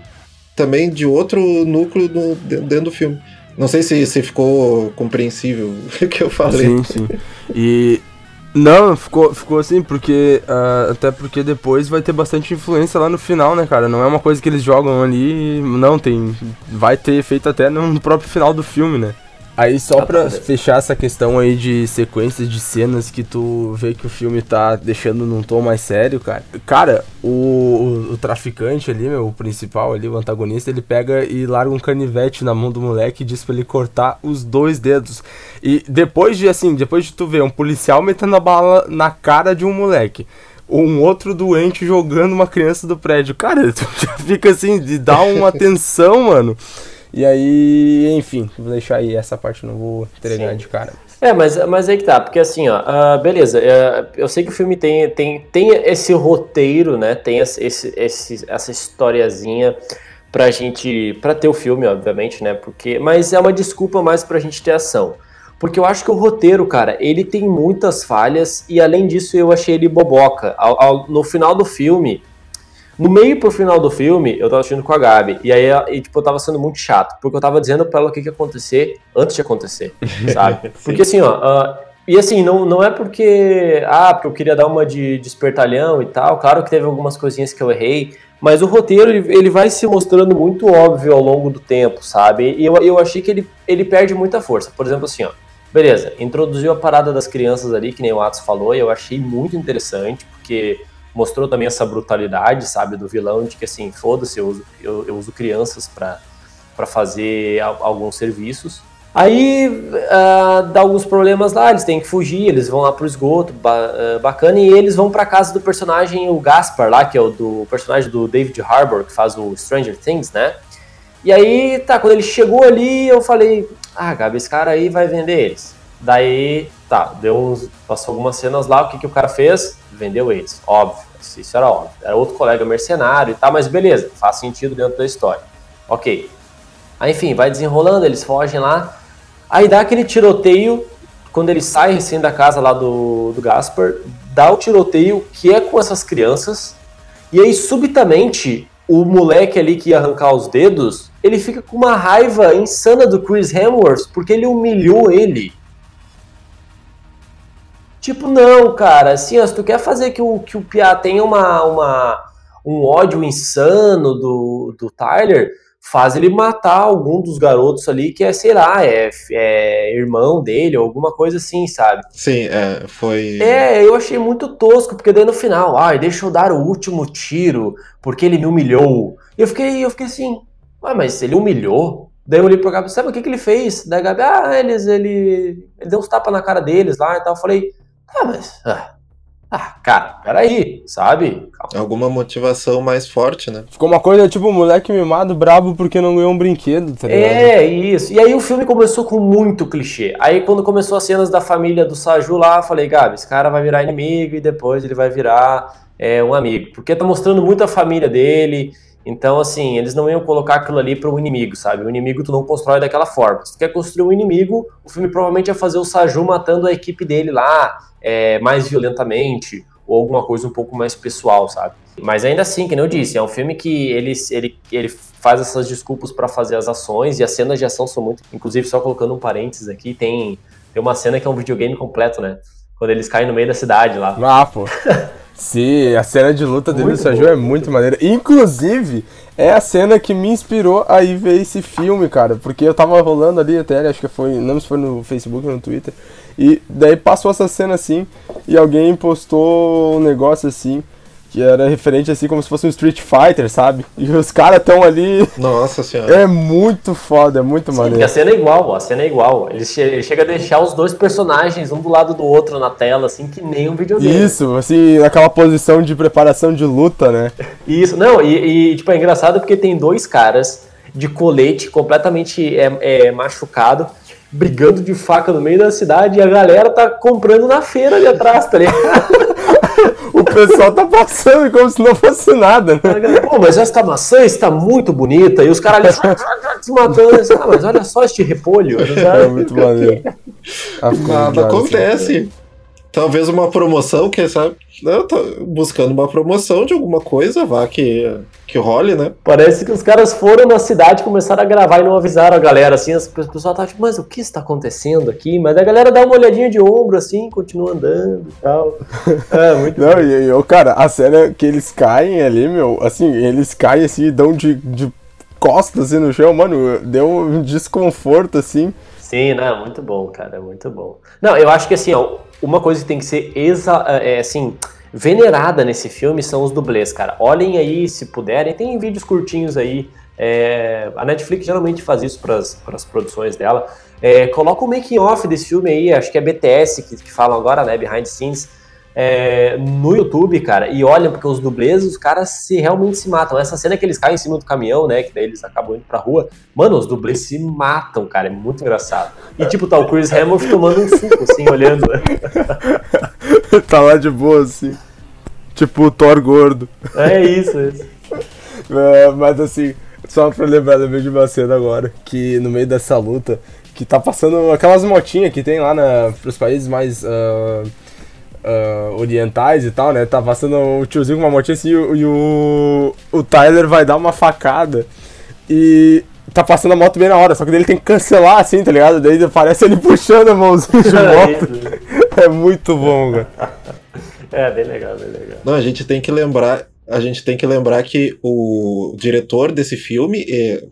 S3: também de outro núcleo no- dentro do filme. Não sei se, se ficou compreensível o que eu falei.
S2: Sim, sim. E. Não, ficou, ficou assim, porque. ah, até porque depois vai ter bastante influência lá no final, né, cara? Não é uma coisa que eles jogam ali. Não, tem. Vai ter efeito até no próprio final do filme, né? Aí só pra fechar essa questão aí de sequências de cenas que tu vê que o filme tá deixando num tom mais sério, cara. Cara, o, o, o traficante ali, meu, o principal ali, o antagonista, ele pega e larga um canivete na mão do moleque e diz pra ele cortar os dois dedos. E depois de, assim, depois de tu ver um policial metendo a bala na cara de um moleque, um outro doente jogando uma criança do prédio, cara, tu já fica assim, de dar uma tensão, mano. E aí, enfim, vou deixar aí essa parte, não vou entregar
S1: Sim.
S2: de cara.
S1: É, mas, mas aí que tá, porque assim, ó, ah, beleza, é, eu sei que o filme tem, tem, tem esse roteiro, né, tem esse, esse- essa historiazinha pra gente, pra ter o filme, obviamente, né, porque, mas é uma desculpa mais pra gente ter ação. Porque eu acho que o roteiro, cara, ele tem muitas falhas e além disso eu achei ele boboca. Ao- ao- no final do filme, no meio pro final do filme, eu tava assistindo com a Gabi, e aí e, tipo, eu tava sendo muito chato, porque eu tava dizendo pra ela o que, que ia acontecer antes de acontecer, sabe? Porque assim, ó, ah, e assim, não, não é porque, ah, porque eu queria dar uma de, de espertalhão e tal, claro que teve algumas coisinhas que eu errei, mas o roteiro, ele, ele vai se mostrando muito óbvio ao longo do tempo, sabe? E eu, eu achei que ele, ele perde muita força. Por exemplo, assim, ó, beleza, introduziu a parada das crianças ali, que nem o Atos falou, e eu achei muito interessante, porque mostrou também essa brutalidade, sabe, do vilão, de que assim, foda-se, eu uso, eu, eu uso crianças para fazer al- alguns serviços. Aí ah, dá alguns problemas lá, eles têm que fugir, eles vão lá pro esgoto, ba- ah, bacana, e eles vão pra casa do personagem, o Gaspar lá, que é o do personagem do David Harbour, que faz o Stranger Things, né? E aí, tá, quando ele chegou ali, eu falei, ah, Gabi, esse cara aí vai vender eles. Daí, tá, deu uns, passou algumas cenas lá, o que, que o cara fez? Vendeu eles, óbvio, isso era óbvio. Era outro colega mercenário e tal, mas beleza, faz sentido dentro da história. Ok. Aí, enfim, vai desenrolando, eles fogem lá. Aí dá aquele tiroteio, quando ele sai recém da casa lá do, do Gaspar, dá o tiroteio que é com essas crianças. E aí, subitamente, o moleque ali que ia arrancar os dedos, ele fica com uma raiva insana do Chris Hemsworth, porque ele humilhou ele. Tipo, não, cara, assim, ó, se tu quer fazer que o, que o Piá tenha uma, uma, um ódio insano do, do Tyler, faz ele matar algum dos garotos ali que é, sei lá, é, é irmão dele ou alguma coisa assim, sabe?
S3: Sim, é, foi.
S1: É, eu achei muito tosco, porque daí no final, ai, deixa eu dar o último tiro, porque ele me humilhou. E eu fiquei, eu fiquei assim, ah, mas ele humilhou? Daí eu olhei pro Gabi, sabe o que, que ele fez? Daí a Gabi, ah, eles, ele, ele deu uns tapas na cara deles lá e tal. Eu falei, ah, mas, ah, ah, cara, peraí, sabe? Calma.
S3: Alguma motivação mais forte, né?
S2: Ficou uma coisa tipo moleque mimado, brabo porque não ganhou um brinquedo, tá ligado?
S1: É, isso. E aí o filme começou com muito clichê. Aí quando começou as cenas da família do Saju lá, eu falei, Gabi, esse cara vai virar inimigo e depois ele vai virar é, um amigo. Porque tá mostrando muito a família dele. Então, assim, eles não iam colocar aquilo ali para o inimigo, sabe? O inimigo tu não constrói daquela forma. Se tu quer construir um inimigo, o filme provavelmente ia fazer o Saju matando a equipe dele lá é, mais violentamente, ou alguma coisa um pouco mais pessoal, sabe? Mas ainda assim, que nem eu disse, é um filme que ele, ele, ele faz essas desculpas pra fazer as ações e as cenas de ação são muito. Inclusive, só colocando um parênteses aqui, tem, tem uma cena que é um videogame completo, né? Quando eles caem no meio da cidade lá.
S2: Ah, pô. Sim, a cena de luta dele
S1: Muito
S2: no Saju é muito maneira. Inclusive, é a cena que me inspirou a ir ver esse filme, cara. Porque eu tava rolando ali até, acho que foi, não sei se foi no Facebook ou no Twitter. E daí passou essa cena assim, e alguém postou um negócio assim, que era referente assim como se fosse um Street Fighter, sabe? E os caras tão ali.
S3: Nossa senhora.
S2: É muito foda, é muito
S1: Sim,
S2: maneiro.
S1: a cena é igual, a cena é igual. Ele, che ele chega a deixar os dois personagens um do lado do outro na tela, assim, que nem um videogame.
S2: Isso, assim, naquela posição de preparação de luta, né?
S1: Isso, não, e, e, tipo, é engraçado porque tem dois caras de colete completamente é, é, machucado, brigando de faca no meio da cidade e a galera tá comprando na feira ali atrás, tá ligado?
S2: O pessoal tá passando como se não fosse nada, né?
S1: Pô, mas essa maçã está muito bonita e os caras ali se matando. assim, Ah, mas olha só este repolho.
S2: É muito maneiro. Ah,
S3: Nada
S2: assim.
S3: acontece. Talvez uma promoção, quem sabe? Eu tô buscando uma promoção de alguma coisa, vá que, que role, né?
S1: Parece que os caras foram na cidade, começaram a gravar e não avisaram a galera, assim, as pessoas estavam tipo, mas o que está acontecendo aqui? Mas a galera dá uma olhadinha de ombro, assim, continua andando e tal. É, muito
S2: Não, e, e, ô, cara, a cena que eles caem ali, meu, assim, eles caem assim e dão de, de costas assim no chão, mano, deu um desconforto assim.
S1: Sim, não, muito bom, cara, é muito bom. Não, eu acho que assim, ó, uma coisa que tem que ser exa é, assim, venerada nesse filme são os dublês, cara. Olhem aí, se puderem, tem vídeos curtinhos aí. é, a Netflix geralmente faz isso para as produções dela. É, coloca o making off desse filme aí, acho que é BTS que, que falam agora, né? Behind the scenes. É, no YouTube, cara, e olham, porque os dublês, os caras se realmente se matam. Essa cena que eles caem em cima do caminhão, né? Que daí eles acabam indo pra rua. Mano, os dublês se matam, cara. É muito engraçado. E tipo, tá o Chris Hemsworth tomando um suco, assim, olhando.
S2: tá lá de boa, assim. Tipo o Thor gordo.
S1: É isso, é isso.
S2: É, mas assim, só pra lembrar da de uma cena agora, que no meio dessa luta, que tá passando aquelas motinhas que tem lá na, pros países mais ah, ah, orientais e tal, né? Tá passando o tiozinho com uma motinha assim e, o- e o, o Tyler vai dar uma facada e tá passando a moto bem na hora, só que daí ele tem que cancelar assim, tá ligado? Daí aparece ele puxando a mãozinha de
S1: É
S2: moto.
S1: isso.
S2: É muito bom, cara.
S1: É, bem legal, bem legal.
S3: Não, a gente tem que lembrar. A gente tem que lembrar que o diretor desse filme,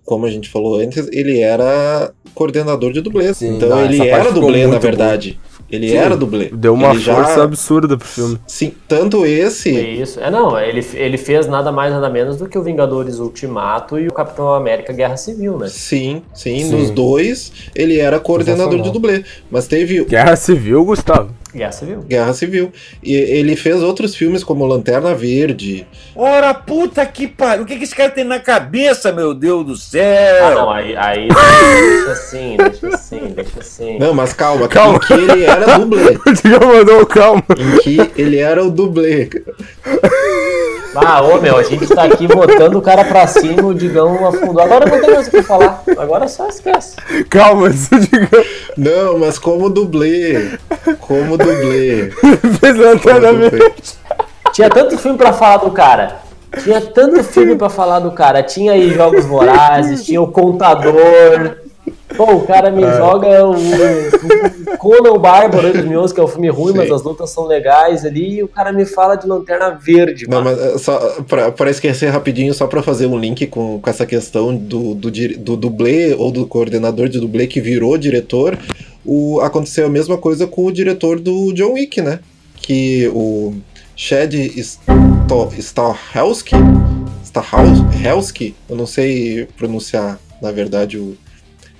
S3: como a gente falou antes, ele era coordenador de dublês.
S2: Sim,
S3: então
S2: ah,
S3: ele era dublê, na verdade. Ele
S2: Sim,
S3: era dublê.
S2: Deu uma
S3: Ele já-
S2: força absurda pro filme.
S3: Sim, tanto esse.
S1: É isso. É, não, ele, ele fez nada mais, nada menos do que o Vingadores Ultimato e o Capitão América Guerra Civil, né?
S3: Sim, sim,
S2: Sim.
S3: nos dois ele era coordenador de dublê. Mas teve
S2: Guerra Civil, Gustavo.
S1: Guerra Civil.
S3: Guerra Civil. E ele fez outros filmes como Lanterna Verde.
S9: Ora, puta que pariu. O que, que esse cara tem na cabeça, meu Deus do céu?
S1: Ah, não, aí, aí deixa assim, deixa assim, deixa assim.
S3: Não, mas calma,
S2: Calma.
S3: em que ele era dublê.
S2: O mandou calma.
S3: em que ele era o dublê.
S1: Ah, ô meu, a gente tá aqui botando o cara pra cima, o Digão afundou. Agora não tem mais o que falar. Agora só esquece.
S2: Calma, esse Digão
S3: Não, mas como dublê. Como dublê.
S2: fez.
S1: Tinha tanto filme pra falar do cara. Tinha tanto filme pra falar do cara. Tinha aí Jogos Vorazes, tinha o Contador. Pô, o cara me joga o, o Conan Bárbaro de 2011, que é um filme ruim,
S3: Sim.
S1: mas as lutas são legais ali. E o cara me fala de Lanterna Verde,
S3: Não, mas é, só pra, pra esquecer rapidinho, só pra fazer um link com, com essa questão do, do, do dublê ou do coordenador de dublê que virou diretor, o, aconteceu a mesma coisa com o diretor do John Wick, né? Que o Chad Sto- Stahelski, Stahelski, eu não sei pronunciar, na verdade, o,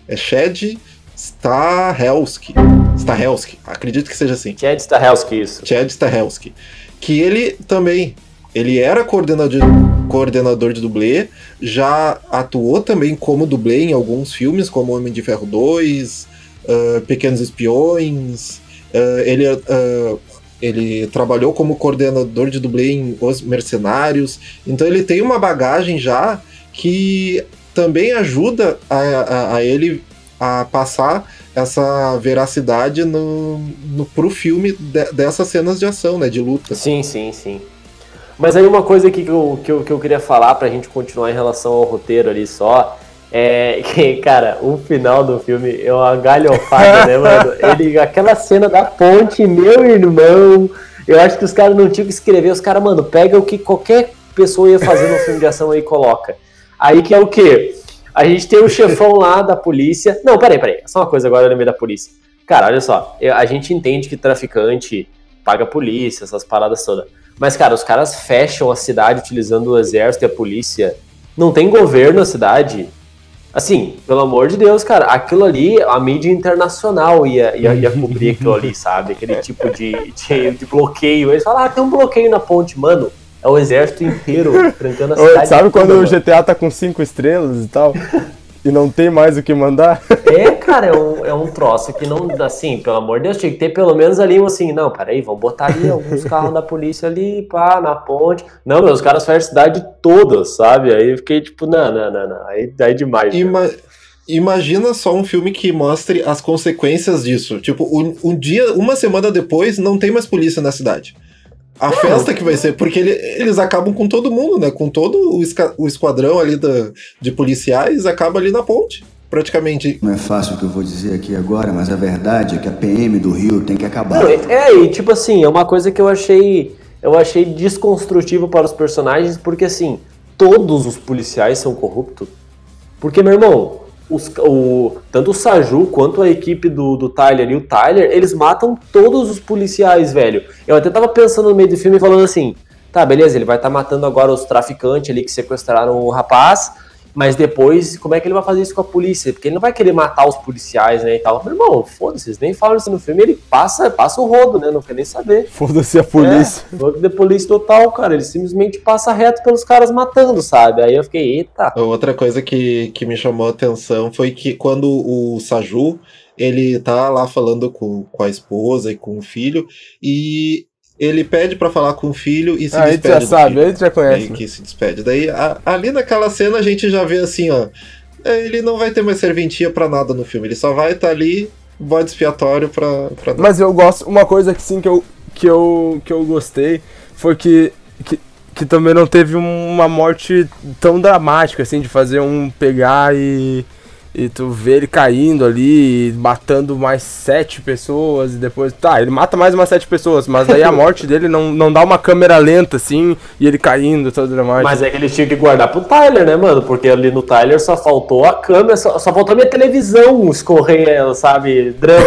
S3: é Chad Stahelski, Stahelski, acredito que seja assim.
S1: Chad Stahelski, isso.
S3: Chad Stahelski, que ele também, ele era coordenador, coordenador de dublê, já atuou também como dublê em alguns filmes, como Homem de Ferro 2, ah, Pequenos Espiões, ah, ele, ah, ele trabalhou como coordenador de dublê em Os Mercenários, então ele tem uma bagagem já que também ajuda a, a, a ele a passar essa veracidade no, no, pro filme de- dessas cenas de ação, né? De luta.
S1: Sim, sim, sim. Mas aí uma coisa que eu, que eu, que eu queria falar pra gente continuar em relação ao roteiro ali só. É que, cara, o final do filme é uma galhofada, né, mano? Ele, aquela cena da ponte, meu irmão. Eu acho que os caras não tinham que escrever. Os caras, mano, pega o que qualquer pessoa ia fazer no filme de ação aí e coloca. Aí que é o quê? A gente tem o chefão lá da polícia. Não, peraí, peraí. Só uma coisa agora eu lembrei da polícia. Cara, olha só. A gente entende que traficante paga polícia, essas paradas todas. Mas, cara, os caras fecham a cidade utilizando o exército e a polícia. Não tem governo na cidade. Assim, pelo amor de Deus, cara, aquilo ali, a mídia internacional ia, ia, ia cobrir aquilo ali, sabe? Aquele tipo de, de, de bloqueio. Eles falam, ah, tem um bloqueio na ponte, mano. É o exército inteiro trancando a cidade.
S2: Sabe quando
S1: toda,
S2: o GTA tá com cinco estrelas e tal? e não tem mais o que mandar?
S1: É, cara, é um, é um troço que não. Assim, pelo amor de Deus, tinha que ter pelo menos ali um assim, não, peraí, vamos botar ali alguns carros da polícia ali, pá, na ponte. Não, meu, os caras fecham a cidade toda, sabe? Aí eu fiquei tipo, não, não, não, não. Aí, aí é demais.
S3: Ima imagina só um filme que mostre as consequências disso. Tipo, um, um dia, uma semana depois, não tem mais polícia na cidade a festa que vai ser, porque ele, eles acabam com todo mundo, né? Com todo o, esca, o esquadrão ali da, de policiais, acaba ali na ponte, praticamente.
S10: Não é fácil o que eu vou dizer aqui agora, mas a verdade é que a PM do Rio tem que acabar. Não,
S1: é, e tipo assim, é uma coisa que eu achei. Eu achei desconstrutivo para os personagens, porque assim, todos os policiais são corruptos. Porque, meu irmão, os, o, tanto o Saju quanto a equipe do, do Tyler e o Tyler, eles matam todos os policiais, velho. Eu até tava pensando no meio do filme falando assim, tá, beleza, ele vai estar tá matando agora os traficantes ali que sequestraram o rapaz, mas depois, como é que ele vai fazer isso com a polícia? Porque ele não vai querer matar os policiais, né, e tal. Meu irmão, foda-se, eles nem falam isso no filme, ele passa, passa o rodo, né, não quer nem saber.
S2: Foda-se a polícia.
S1: É, foda de polícia total, cara, ele simplesmente passa reto pelos caras matando, sabe? Aí eu fiquei, eita.
S3: Outra coisa que, que me chamou a atenção foi que quando o Saju, ele tá lá falando com, com a esposa e com o filho, e ele pede para falar com o filho e se
S2: ah,
S3: despede.
S2: A gente já sabe, a gente já conhece.
S3: Que se despede. Daí, a, ali naquela cena, a gente já vê assim, ó. É, ele não vai ter mais serventia para nada no filme. Ele só vai estar tá ali, bode expiatório pra, pra.
S2: Mas eu gosto. Uma coisa que sim que eu, que eu, que eu gostei foi que, que, que também não teve uma morte tão dramática, assim, de fazer um pegar e e tu vê ele caindo ali, matando mais sete pessoas, e depois. Tá, ele mata mais umas sete pessoas, mas daí a morte dele não, não dá uma câmera lenta, assim, e ele caindo, todo dramático.
S1: Mas é que eles tinham que guardar pro Tyler, né, mano? Porque ali no Tyler só faltou a câmera, só, só faltou a minha televisão escorrer, sabe? Drama.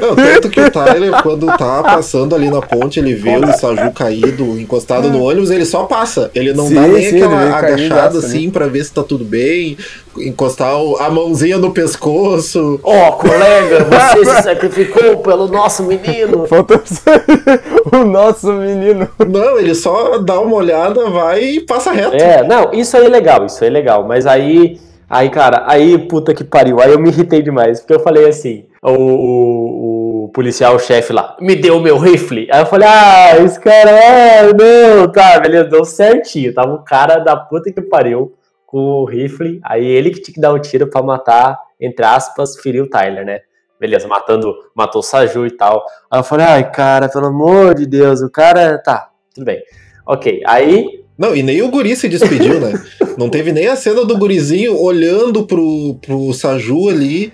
S3: não, tanto que o Tyler, quando tá passando ali na ponte, ele vê o Saju caído, encostado no ônibus, ele só passa. Ele não sim, dá nem sim, aquela agachada assim né? pra ver se tá tudo bem, encostar a mãozinha no pescoço.
S1: Ó, oh, colega, você se sacrificou pelo nosso menino.
S2: Faltou o nosso menino.
S3: Não, ele só dá uma olhada, vai e passa reto.
S1: É, não, isso aí é legal, isso aí é legal, mas aí. Aí, cara, aí, puta que pariu. Aí eu me irritei demais, porque eu falei assim: o, o, o policial chefe lá, me deu o meu rifle. Aí eu falei, ah, esse cara, é, não, tá, beleza, deu certinho. Tava o cara da puta que pariu o rifle, aí ele que tinha que dar um tiro para matar, entre aspas, ferir o Tyler, né? Beleza, matando, matou o Saju e tal. Aí eu falei, ai, cara, pelo amor de Deus, o cara. Tá, tudo bem. Ok, aí.
S3: Não, e nem o guri se despediu, né? Não teve nem a cena do gurizinho olhando pro, pro Saju ali.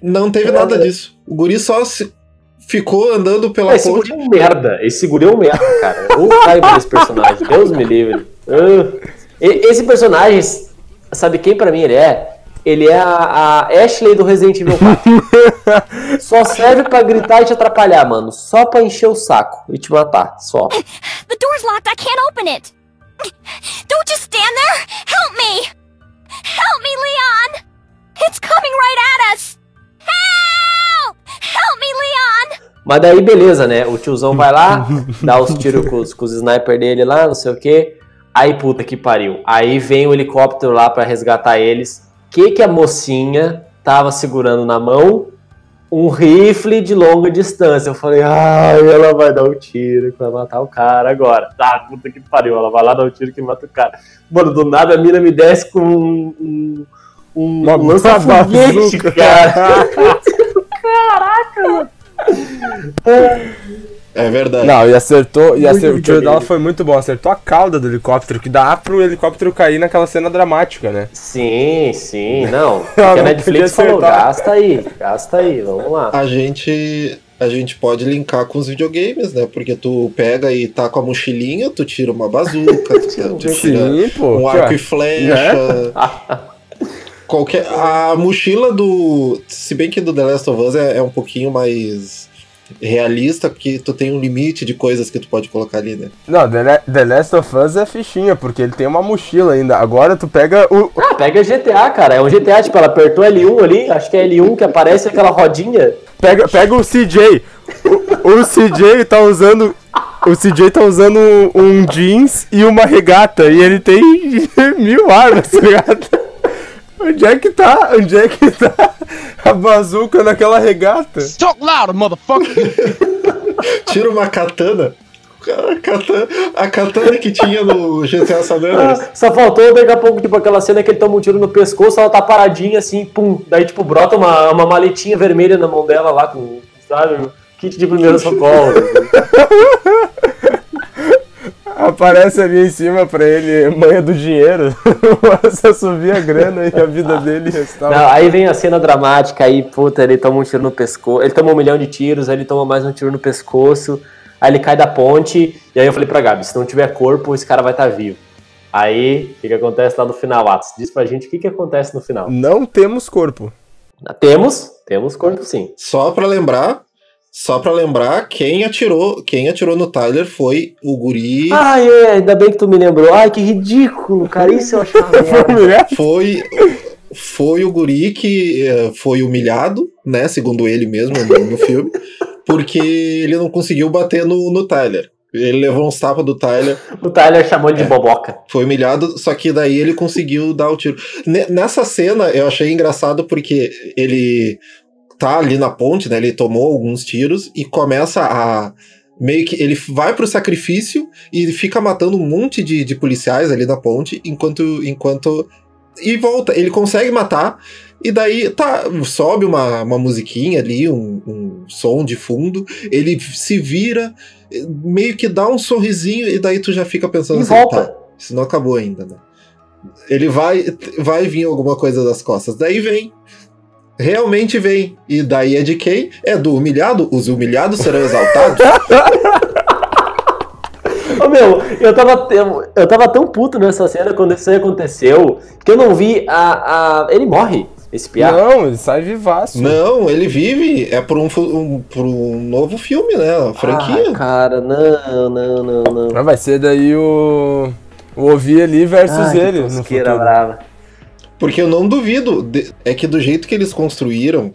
S3: Não teve nada disso. O guri só se, ficou andando pela
S1: é, Esse guri é um merda. Esse guri é um merda, cara. Eu raiva desse personagem. Deus me livre. Uh. Esse personagem, sabe quem para mim ele é? Ele é a, a, Ashley do Resident Evil 4. só serve para gritar e te atrapalhar, mano. Só para encher o saco e te matar, só. The door's locked. I can't open it. Don't just stand there. Help me. Help me, Leon. It's coming right at us. Help! Help me, Leon. Mas daí beleza, né? O tiozão vai lá, dá os tiros com os, com os sniper dele lá, não sei o que. Aí, puta que pariu. Aí vem o helicóptero lá para resgatar eles. Que que a mocinha tava segurando na mão? Um rifle de longa distância. Eu falei, ai, ela vai dar um tiro que vai matar o cara agora. Tá, puta que pariu. Ela vai lá dar um tiro que mata o cara. Mano, do nada a mina me desce com um. um, um lança-foguete, cara. Caraca, mano.
S3: É verdade.
S2: Não, e acertou. E
S1: Muito
S2: acertou, o tiro dela foi muito bom. Acertou a cauda do helicóptero, que dá pro helicóptero cair naquela cena dramática, né?
S1: Sim, sim, não. Porque a Netflix falou, gasta aí, gasta aí, vamos lá.
S3: A gente. A gente pode linkar com os videogames, né? Porque tu pega e tá com a mochilinha, tu tira uma bazuca, tu, tu tira
S2: Sim, pô.
S3: um arco e flecha. Qualquer. A mochila do. Se bem que do The Last of Us é, é um pouquinho mais realista, porque tu tem um limite de coisas que tu pode colocar ali, né?
S2: Não, The, The Last of Us é fichinha, porque ele tem uma mochila ainda. Agora tu pega o.
S1: Ah, pega GTA, cara. É um GTA, tipo, ela apertou L1 ali, acho que é L1 que aparece aquela rodinha.
S2: Pega, pega o CJ. O, o CJ tá usando. O CJ tá usando um, um jeans e uma regata. E ele tem mil armas, tá ligado? Onde é que tá? Onde é que tá a bazuca naquela regata?
S11: Talk louder, motherfucker.
S3: Tira uma katana. A katana, a katana que tinha no GTA San Andreas.
S1: Ah, só faltou daqui a pouco, tipo, aquela cena que ele toma um tiro no pescoço, ela tá paradinha assim, pum. Daí, tipo, brota uma, uma maletinha vermelha na mão dela lá com, sabe? Kit de primeiro socorro.
S2: Aparece ali em cima pra ele, manha do dinheiro. Você subir a grana e a vida dele restaura.
S1: Não, aí vem a cena dramática, aí, puta, ele toma um tiro no pescoço. Ele toma um milhão de tiros, aí ele toma mais um tiro no pescoço. Aí ele cai da ponte. E aí eu falei pra Gabi: se não tiver corpo, esse cara vai estar vivo. Aí, o que, que acontece lá no final, Atos? Diz pra gente o que, que acontece no final.
S2: Não temos corpo.
S1: Temos, temos corpo sim.
S3: Só pra lembrar, só pra lembrar, quem atirou, quem atirou no Tyler foi o guri.
S1: Ai, é, ainda bem que tu me lembrou. Ai, que ridículo, cara. Isso eu achava merda.
S3: Foi foi o guri que eh, foi humilhado, né, segundo ele mesmo no, filme, porque ele não conseguiu bater no, no Tyler. Ele levou uns tapas do Tyler.
S1: O Tyler chamou ele de boboca.
S3: Foi humilhado, só que daí ele conseguiu dar o tiro. Ne- Nessa cena eu achei engraçado porque ele tá ali na ponte, né? Ele tomou alguns tiros e começa a. Meio que ele vai pro sacrifício e fica matando um monte de, de policiais ali na ponte enquanto. enquanto e volta. Ele consegue matar, e daí tá, sobe uma, uma musiquinha ali, um, um som de fundo. Ele se vira, meio que dá um sorrisinho, e daí tu já fica pensando
S1: E
S3: assim,
S1: volta.
S3: tá, isso não acabou ainda, né? Ele vai, vai vir alguma coisa das costas. Daí vem. Realmente vem. E daí é de quem? É do humilhado. Os humilhados serão exaltados.
S1: Ô meu, eu tava, eu, eu tava tão puto nessa cena quando isso aí aconteceu que eu não vi a. a ele morre, esse piá.
S2: Não, ele sai vivaço.
S3: Não, ele vive. É por um, um, por um novo filme, né? A franquia.
S1: Ah, cara, não, não, não, não.
S2: Mas vai ser daí o. O Ovi ali versus
S1: Ai, que
S2: ele. No
S1: tosqueira
S2: futuro.
S1: brava.
S3: Porque eu não duvido. de- É que do jeito que eles construíram,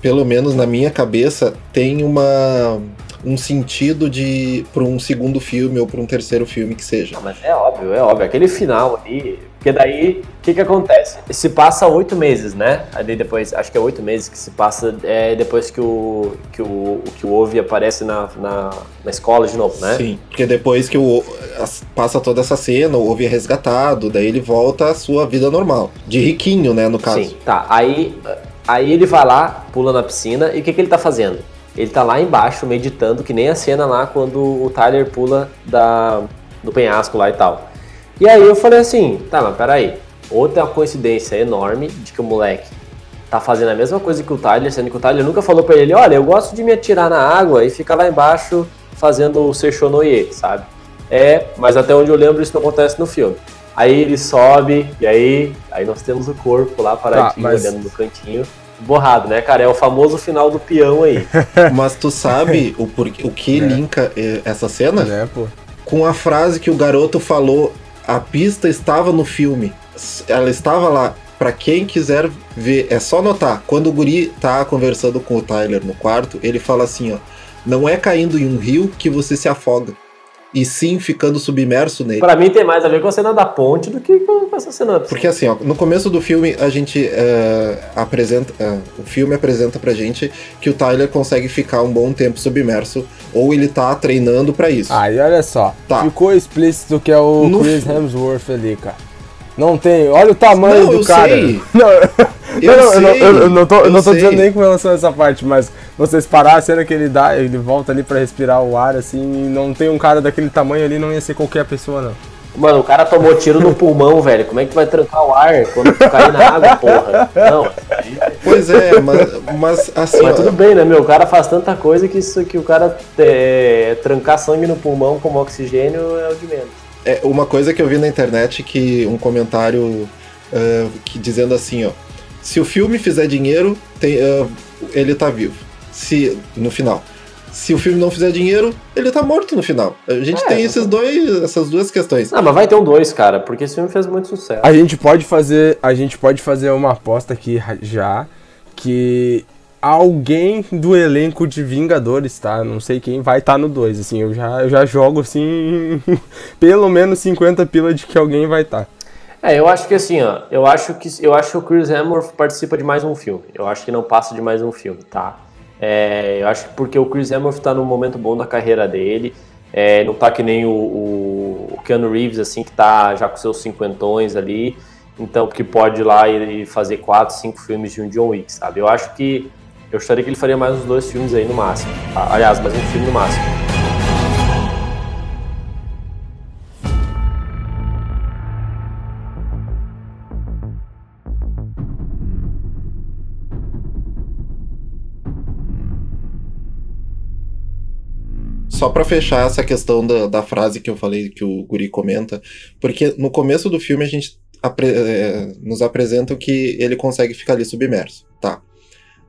S3: pelo menos na minha cabeça, tem uma. Um sentido de. para um segundo filme ou para um terceiro filme que seja.
S1: Não, mas é óbvio, é óbvio. Aquele final ali. Porque daí, o que que acontece? Se passa oito meses, né? Ali depois, acho que é oito meses que se passa é, depois que o, que o, que o Ovi aparece na, na, na escola de novo, né?
S3: Sim, porque depois que o as- passa toda essa cena, o Ovi é resgatado, daí ele volta à sua vida normal. De riquinho, né, no caso.
S1: Sim, tá. Aí, aí ele vai lá, pula na piscina e o que, que ele tá fazendo? Ele tá lá embaixo meditando, que nem a cena lá quando o Tyler pula da, do penhasco lá e tal. E aí eu falei assim, tá, mas peraí. Outra coincidência enorme de que o moleque tá fazendo a mesma coisa que o Tyler, sendo que o Tyler nunca falou pra ele, olha, eu gosto de me atirar na água e ficar lá embaixo fazendo o Sechonoye, sabe? É, mas até onde eu lembro isso não acontece no filme. Aí ele sobe, e aí, aí nós temos o corpo lá paradinho,
S2: Tá, mas-
S1: olhando no cantinho, borrado, né, cara? É o famoso final do peão aí.
S3: Mas tu sabe o, porquê, o que linka eh, essa cena?
S2: Né, pô?
S3: Com a frase que o garoto falou: a pista estava no filme. Ela estava lá. Pra quem quiser ver, é só notar. Quando o guri tá conversando com o Tyler no quarto, ele fala assim, ó. Não é caindo em um rio que você se afoga. E sim ficando submerso nele.
S1: Pra mim tem mais a ver com a cena da ponte do que com essa cena.
S3: Porque assim, ó, no começo do filme a gente eh, apresenta, eh, o filme apresenta pra gente que o Tyler consegue ficar um bom tempo submerso ou ele tá treinando pra isso.
S2: Aí olha só,
S3: Tá.
S2: ficou explícito que é o
S3: No
S2: Chris Hemsworth ali, cara. Não tem, olha o tamanho
S3: Não,
S2: do
S3: eu
S2: cara.
S3: sei.
S2: Não,
S3: Eu
S2: não, eu, não,
S3: sei,
S2: eu, eu não tô, eu não tô
S3: sei.
S2: dizendo nem com relação a essa parte, mas vocês parar a cena que ele dá, ele volta ali pra respirar o ar, assim, e não tem um cara daquele tamanho ali, não ia ser qualquer pessoa, não.
S1: Mano, o cara tomou tiro no pulmão, velho. Como é que tu vai trancar o ar quando tu cair na água, porra? Não.
S3: Pois é, mas, mas assim.
S1: Mas tudo bem, né, meu? O cara faz tanta coisa que isso que o cara é, trancar sangue no pulmão como oxigênio é o de menos.
S3: É uma coisa que eu vi na internet que um comentário ah, que dizendo assim, ó, se o filme fizer dinheiro, tem, ah, ele tá vivo. Se no final. Se o filme não fizer dinheiro, ele tá morto no final. A gente
S1: É,
S3: tem esses dois, essas duas questões.
S1: Ah, mas vai ter um dois, cara, porque esse filme fez muito sucesso.
S2: A gente pode fazer, a gente pode fazer uma aposta aqui já que alguém do elenco de Vingadores, tá? Não sei quem vai estar no 2, assim, eu já, eu já jogo assim pelo menos 50 pila de que alguém vai estar.
S1: É, eu acho que assim, ó, eu acho que eu acho que o Chris Hemsworth participa de mais um filme. Eu acho que não passa de mais um filme, tá? É, eu acho que porque o Chris Hemsworth tá num momento bom da carreira dele. É, não tá que nem o, o, Keanu Reeves, assim, que tá já com seus cinquentões ali. Então, que pode ir lá e, fazer quatro, cinco filmes de um John Wick, sabe? Eu acho que. Eu gostaria que ele faria mais uns dois filmes aí no máximo. tá? Aliás, mais um filme no máximo.
S3: Só pra fechar essa questão da, da frase que eu falei que o Guri comenta, porque no começo do filme a gente apre- é, nos apresenta que ele consegue ficar ali submerso, tá?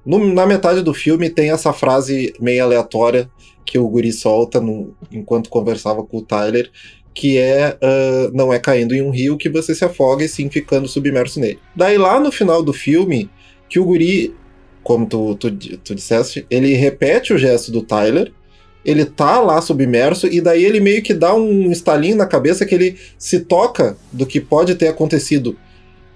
S3: No- na metade do filme tem essa frase meio aleatória que o Guri solta no- enquanto conversava com o Tyler, que é ah, não é caindo em um rio que você se afoga e sim ficando submerso nele. Daí lá no final do filme, que o Guri, como tu, tu, tu disseste, ele repete o gesto do Tyler, ele tá lá submerso e daí ele meio que dá um estalinho na cabeça que ele se toca do que pode ter acontecido.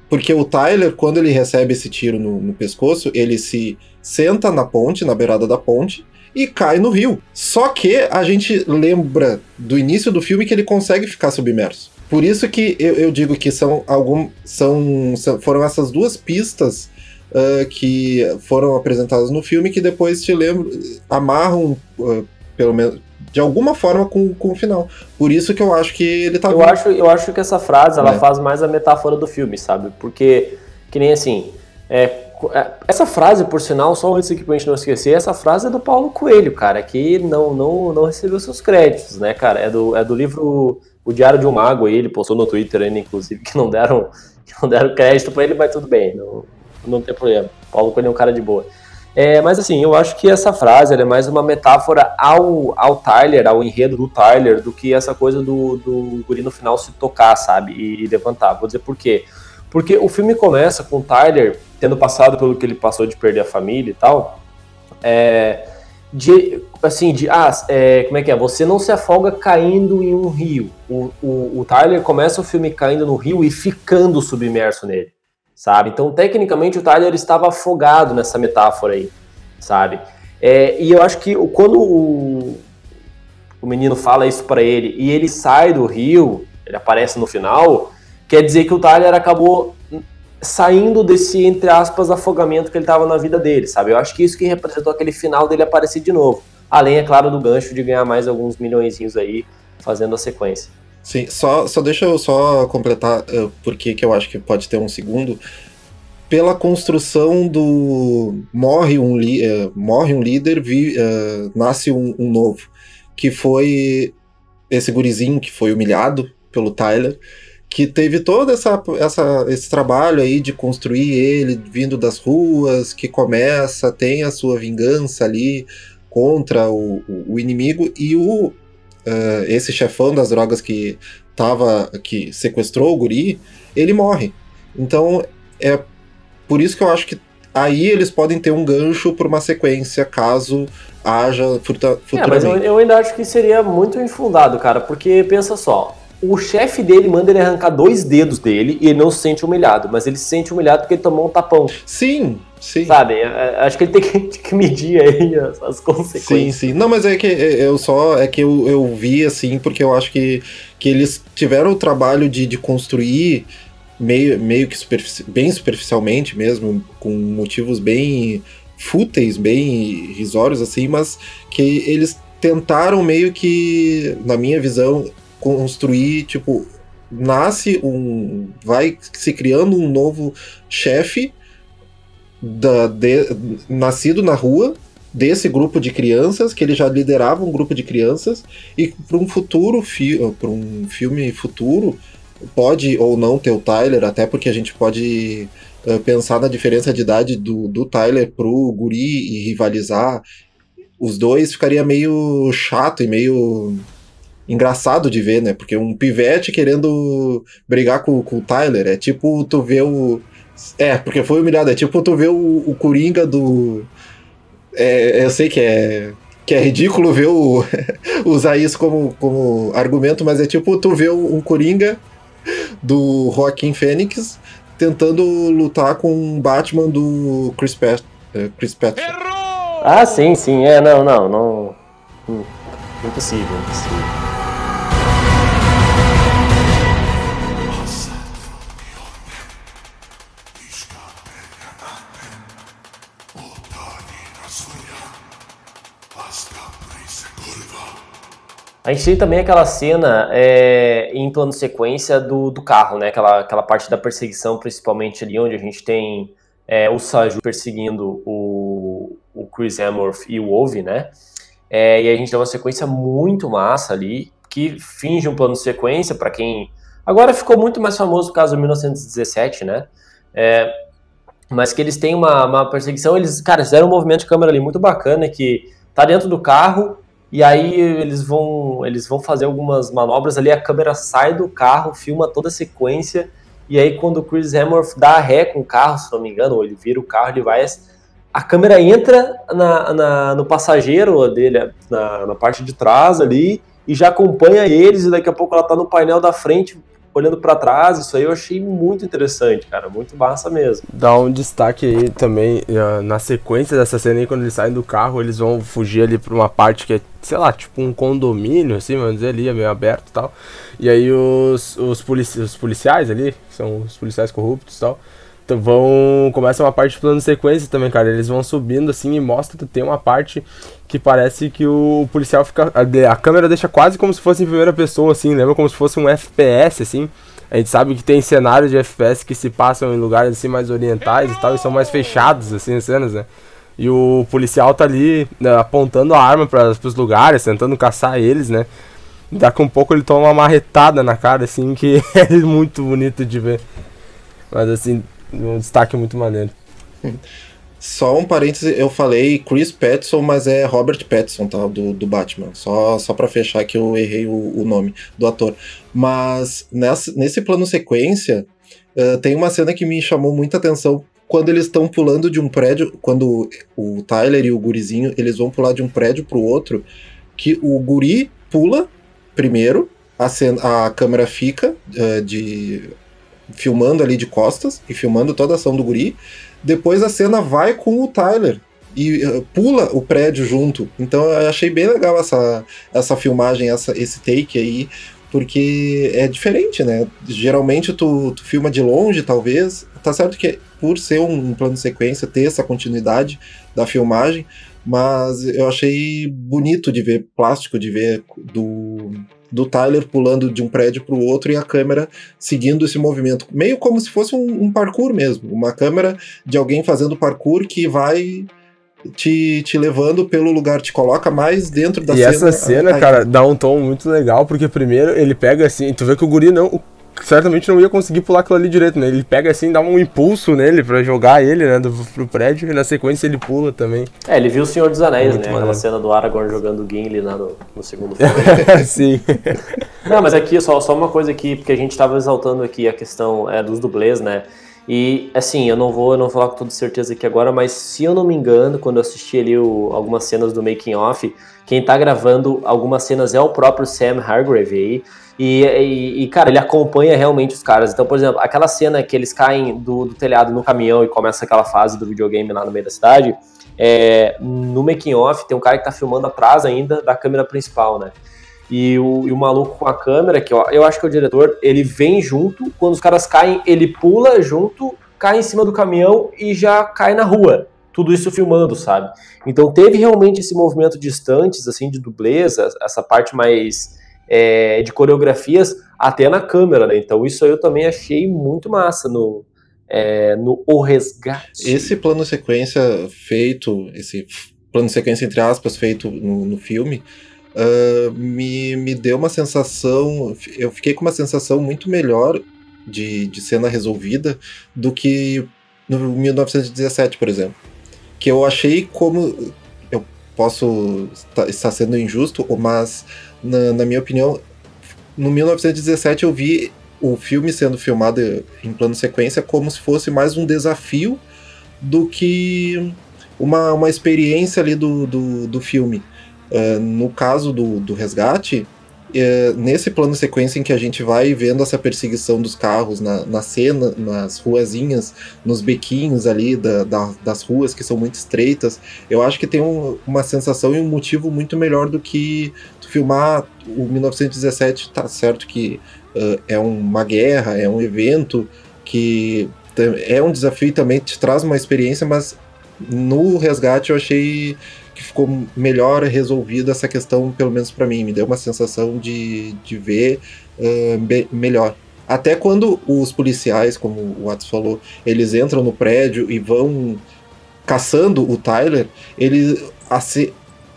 S3: Porque o Tyler, quando ele recebe esse tiro no, no pescoço, ele se senta na ponte, na beirada da ponte, e cai no rio. Só que a gente lembra do início do filme que ele consegue ficar submerso. Por isso que eu, eu digo que são algum, são, são- foram essas duas pistas ah, que foram apresentadas no filme que depois te lembram, amarram ah, pelo menos de alguma forma com, com o final. Por isso que eu acho que ele tá
S1: Eu
S3: vivo.
S1: acho, eu acho que essa frase ela
S3: É.
S1: faz mais a metáfora do filme, sabe? Porque, que nem assim. é, é, essa frase, por sinal, só antes aqui pra gente não esquecer, essa frase é do Paulo Coelho, cara, que não, não, não recebeu seus créditos, né, cara? É do, é do livro O Diário de um Mago, aí, ele postou no Twitter ainda, inclusive, que não deram, que não deram crédito pra ele, mas tudo bem, não, não tem problema. Paulo Coelho é um cara de boa. É, mas assim, eu acho que essa frase é mais uma metáfora ao, ao Tyler, ao enredo do Tyler, do que essa coisa do, do guri no final se tocar, sabe? E, e levantar. Vou dizer por quê. Porque o filme começa com o Tyler tendo passado pelo que ele passou de perder a família e tal. É, de, assim, de, ah, é, como é que é? Você não se afoga caindo em um rio. O, o, o Tyler começa o filme caindo no rio e ficando submerso nele, sabe? Então, tecnicamente, o Tyler estava afogado nessa metáfora aí, sabe? É, e eu acho que quando o, o menino fala isso pra ele e ele sai do rio, ele aparece no final, quer dizer que o Tyler acabou saindo desse, entre aspas, afogamento que ele tava na vida dele, sabe? Eu acho que isso que representou aquele final dele aparecer de novo. Além, é claro, do gancho de ganhar mais alguns milhõezinhos aí fazendo a sequência.
S3: Sim, só, só deixa eu só completar uh, por que que eu acho que pode ter um segundo. Pela construção do morre um, li- eh, morre um líder, vi- eh, nasce um, um novo, que foi esse gurizinho que foi humilhado pelo Tyler, que teve todo essa, essa, esse trabalho aí de construir ele vindo das ruas, que começa, tem a sua vingança ali contra o, o, o inimigo, e o eh, esse chefão das drogas que tava que sequestrou o guri, ele morre. Então é por isso que eu acho que aí eles podem ter um gancho para uma sequência caso haja futura-
S1: É, mas eu,
S3: futuramente.
S1: eu ainda acho que seria muito infundado, cara, porque pensa só, o chefe dele manda ele arrancar dois dedos dele e ele não se sente humilhado, mas ele se sente humilhado porque ele tomou um tapão.
S3: Sim, sim.
S1: Sabe? É, é, Acho que ele tem que, que medir aí as, as
S3: Sim,
S1: consequências.
S3: sim. Não, mas é que é, eu só é que eu, eu vi assim porque eu acho que, que eles tiveram o trabalho de, de construir meio, meio que superfici bem superficialmente mesmo, com motivos bem fúteis, bem risórios assim, mas que eles tentaram meio que, na minha visão, construir, tipo, nasce um. vai se criando um novo chefe da, de, nascido na rua desse grupo de crianças, que ele já liderava um grupo de crianças, e para um futuro para um filme futuro, pode ou não ter o Tyler, até porque a gente pode uh, pensar na diferença de idade do, do Tyler pro Guri e rivalizar. Os dois ficaria meio chato e meio engraçado de ver, né? Porque um pivete querendo brigar com, com o Tyler é tipo tu ver o. É, porque foi humilhado, é tipo tu ver o, o Coringa do. É, eu sei que é. Que é ridículo ver o, usar isso como, como argumento, mas é tipo tu ver um Coringa do Joaquim Fênix tentando lutar com um Batman do Chris, Pat eh, Chris Pratt.
S1: Ah, sim, sim. É, não, não, não. Hum, impossível, impossível. A gente tem também aquela cena é, em plano sequência do, do carro, né? Aquela, aquela parte da perseguição, principalmente ali onde a gente tem é, o Saju perseguindo o, o Chris Hemsworth e o Ove, né? É, e a gente tem uma sequência muito massa ali, que finge um plano sequência para quem... Agora ficou muito mais famoso o caso de 1917, né? É, mas que eles têm uma, uma perseguição, eles, cara, fizeram um movimento de câmera ali muito bacana, que tá dentro do carro, e aí eles vão, eles vão fazer algumas manobras ali, a câmera sai do carro, filma toda a sequência, e aí quando o Chris Hemsworth dá ré com o carro, se não me engano, ou ele vira o carro, ele vai... A câmera entra na, na no passageiro dele, na, na parte de trás ali, e já acompanha eles, e daqui a pouco ela tá no painel da frente, olhando para trás, isso aí eu achei muito interessante, cara, muito massa mesmo.
S2: Dá um destaque aí também, na sequência dessa cena aí, quando eles saem do carro, eles vão fugir ali pra uma parte que é, sei lá, tipo um condomínio, assim, vamos dizer ali, é meio aberto e tal. E aí os, os, polici os policiais ali, que são os policiais corruptos e tal, vão. Começa uma parte de plano sequência também, cara. Eles vão subindo assim e mostra que tem uma parte que parece que o policial fica. A, a, câmera deixa quase como se fosse em primeira pessoa, assim, lembra como se fosse um FPS, assim. A gente sabe que tem cenários de FPS que se passam em lugares assim mais orientais e tal, e são mais fechados, assim, as cenas, né? E o policial tá ali né, apontando a arma para os lugares, tentando caçar eles, né? Daqui a um pouco ele toma uma marretada na cara, assim, que é muito bonito de ver. Mas assim, um destaque muito maneiro.
S3: Só um parêntese, eu falei Chris Pattinson, mas é Robert Pattinson, tá? Do, do Batman. Só, só pra fechar que eu errei o, o nome do ator. Mas nessa, nesse plano sequência, uh, tem uma cena que me chamou muita atenção quando eles estão pulando de um prédio, quando o Tyler e o gurizinho, eles vão pular de um prédio pro outro, que o guri pula primeiro, a, cena, a câmera fica uh, de filmando ali de costas e filmando toda a ação do guri. Depois a cena vai com o Tyler e uh, pula o prédio junto. Então eu achei bem legal essa, essa filmagem, essa, esse take aí, porque é diferente, né? Geralmente tu, tu filma de longe, talvez. Tá certo que por ser um, plano de sequência, ter essa continuidade da filmagem, mas eu achei bonito de ver, plástico de ver do do Tyler pulando de um prédio para o outro e a câmera seguindo esse movimento. Meio como se fosse um, um parkour mesmo. Uma câmera de alguém fazendo parkour que vai te, te levando pelo lugar, te coloca mais dentro da
S2: e
S3: cena.
S2: E essa cena, cara, dá um tom muito legal, porque primeiro ele pega assim, tu vê que o guri não, certamente não ia conseguir pular aquilo ali direito, né? Ele pega assim, dá um impulso nele para jogar ele, né, do, pro prédio, e na sequência ele pula também.
S1: É, ele viu o Senhor dos Anéis, Muito né? Maneiro. Aquela cena do Aragorn jogando o Gimli lá no, no segundo filme.
S2: Sim.
S1: Não, mas aqui, só, só uma coisa aqui, porque a gente tava exaltando aqui a questão é, dos dublês, né? E assim, eu não vou, eu não vou falar com toda certeza aqui agora, mas se eu não me engano, quando eu assisti ali o, algumas cenas do making off, quem tá gravando algumas cenas é o próprio Sam Hargrave aí. E, e, cara, ele acompanha realmente os caras. Então, por exemplo, aquela cena que eles caem do, do telhado no caminhão e começa aquela fase do videogame lá no meio da cidade, é, no making off tem um cara que tá filmando atrás ainda da câmera principal, né? E o, e o maluco com a câmera, que eu, eu acho que é o diretor, ele vem junto, quando os caras caem, ele pula junto, cai em cima do caminhão e já cai na rua. Tudo isso filmando, sabe? Então teve realmente esse movimento de estantes, assim, de dublês, essa parte mais é, de coreografias, até na câmera, né? Então isso eu também achei muito massa no, é, no O Resgate.
S3: Esse plano sequência feito, esse plano sequência entre aspas feito no, no filme, uh, me, me deu uma sensação, eu fiquei com uma sensação muito melhor de, de cena resolvida do que no 1917, por exemplo. Que eu achei como. Eu posso estar sendo injusto, mas na, na minha opinião, no 1917 eu vi o filme sendo filmado em plano sequência como se fosse mais um desafio do que uma, uma experiência ali do, do, do filme. Uh, no caso do, do resgate, uh, nesse plano sequência em que a gente vai vendo essa perseguição dos carros na, na cena, nas ruazinhas, nos bequinhos ali da, da, das ruas que são muito estreitas, eu acho que tem um, uma sensação e um motivo muito melhor do que filmar o 1917. Tá certo que uh, é uma guerra, é um evento que é um desafio também te traz uma experiência, mas no resgate eu achei que ficou melhor resolvida essa questão, pelo menos para mim, me deu uma sensação de, de ver uh, melhor. Até quando os policiais, como o Watts falou, eles entram no prédio e vão caçando o Tyler, ele,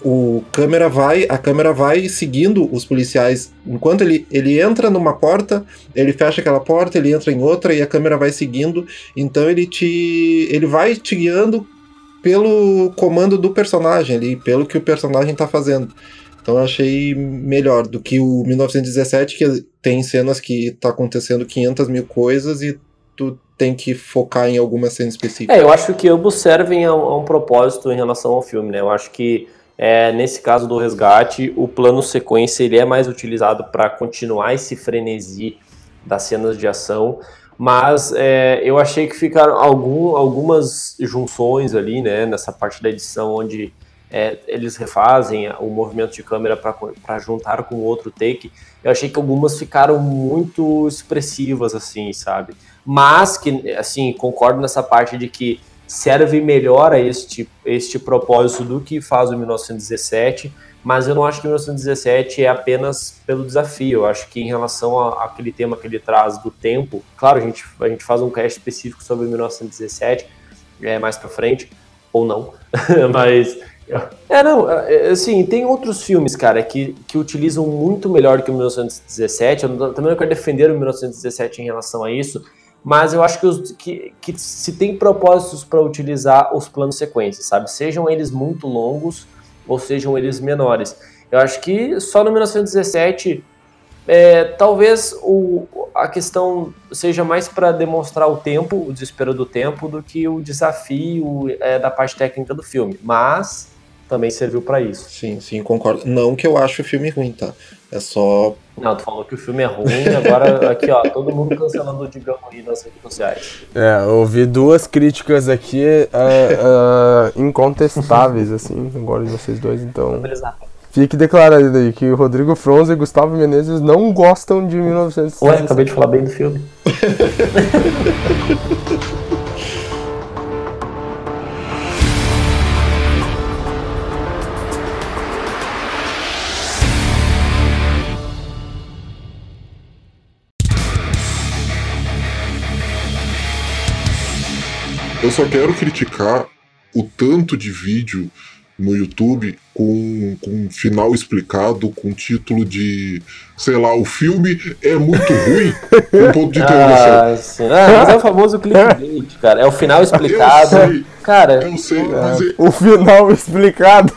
S3: o câmera vai, a câmera vai seguindo os policiais. Enquanto ele, ele entra numa porta, ele fecha aquela porta, ele entra em outra e a câmera vai seguindo. Então ele te ele vai te guiando pelo comando do personagem ali, pelo que o personagem está fazendo. Então eu achei melhor do que o 1917, que tem cenas que tá acontecendo 500 mil coisas e tu tem que focar em alguma cena específica.
S1: É, eu acho que ambos servem a, a um propósito em relação ao filme, né? Eu acho que é, nesse caso do resgate, o plano sequência ele é mais utilizado para continuar esse frenesi das cenas de ação, mas é, eu achei que ficaram algum, algumas junções ali, né, nessa parte da edição onde é, eles refazem o movimento de câmera para juntar com outro take. Eu achei que algumas ficaram muito expressivas, assim, sabe? Mas que, assim, concordo nessa parte de que serve melhor a este, este propósito do que faz o 1917, mas eu não acho que o 1917 é apenas pelo desafio, eu acho que em relação àquele tema que ele traz do tempo, claro, a gente, a gente faz um cast específico sobre 1917 é, mais para frente, ou não, mas... É, não, é, assim, tem outros filmes, cara, que, que utilizam muito melhor que o 1917, eu também não quero defender o 1917 em relação a isso, mas eu acho que, os, que, que se tem propósitos para utilizar os planos sequências, sabe? Sejam eles muito longos ou sejam eles menores. Eu acho que só no 1917 é, talvez o, a questão seja mais para demonstrar o tempo, o desespero do tempo, do que o desafio é, da parte técnica do filme. Mas também serviu para isso.
S3: Sim, sim, concordo. Não que eu acho o filme ruim, tá? É só.
S1: Não, tu falou que o filme é ruim, agora aqui, ó, todo mundo cancelando o Digão aí nas redes sociais.
S2: É, ouvi duas críticas aqui uh, uh, incontestáveis, assim, agora de vocês dois, então. Fique declarado aí que o Rodrigo Fronza e Gustavo Menezes não gostam de 1960.
S1: Ué, acabei de falar bem do filme.
S12: Eu só quero criticar o tanto de vídeo no YouTube com, com final explicado, com título de, sei lá, o filme é muito ruim, um ponto de interrogação.
S1: Ah, sim. Ah, mas é o famoso clickbait, cara. É o final explicado.
S12: Eu sei,
S1: cara,
S12: eu sei, mas é,
S2: o final explicado.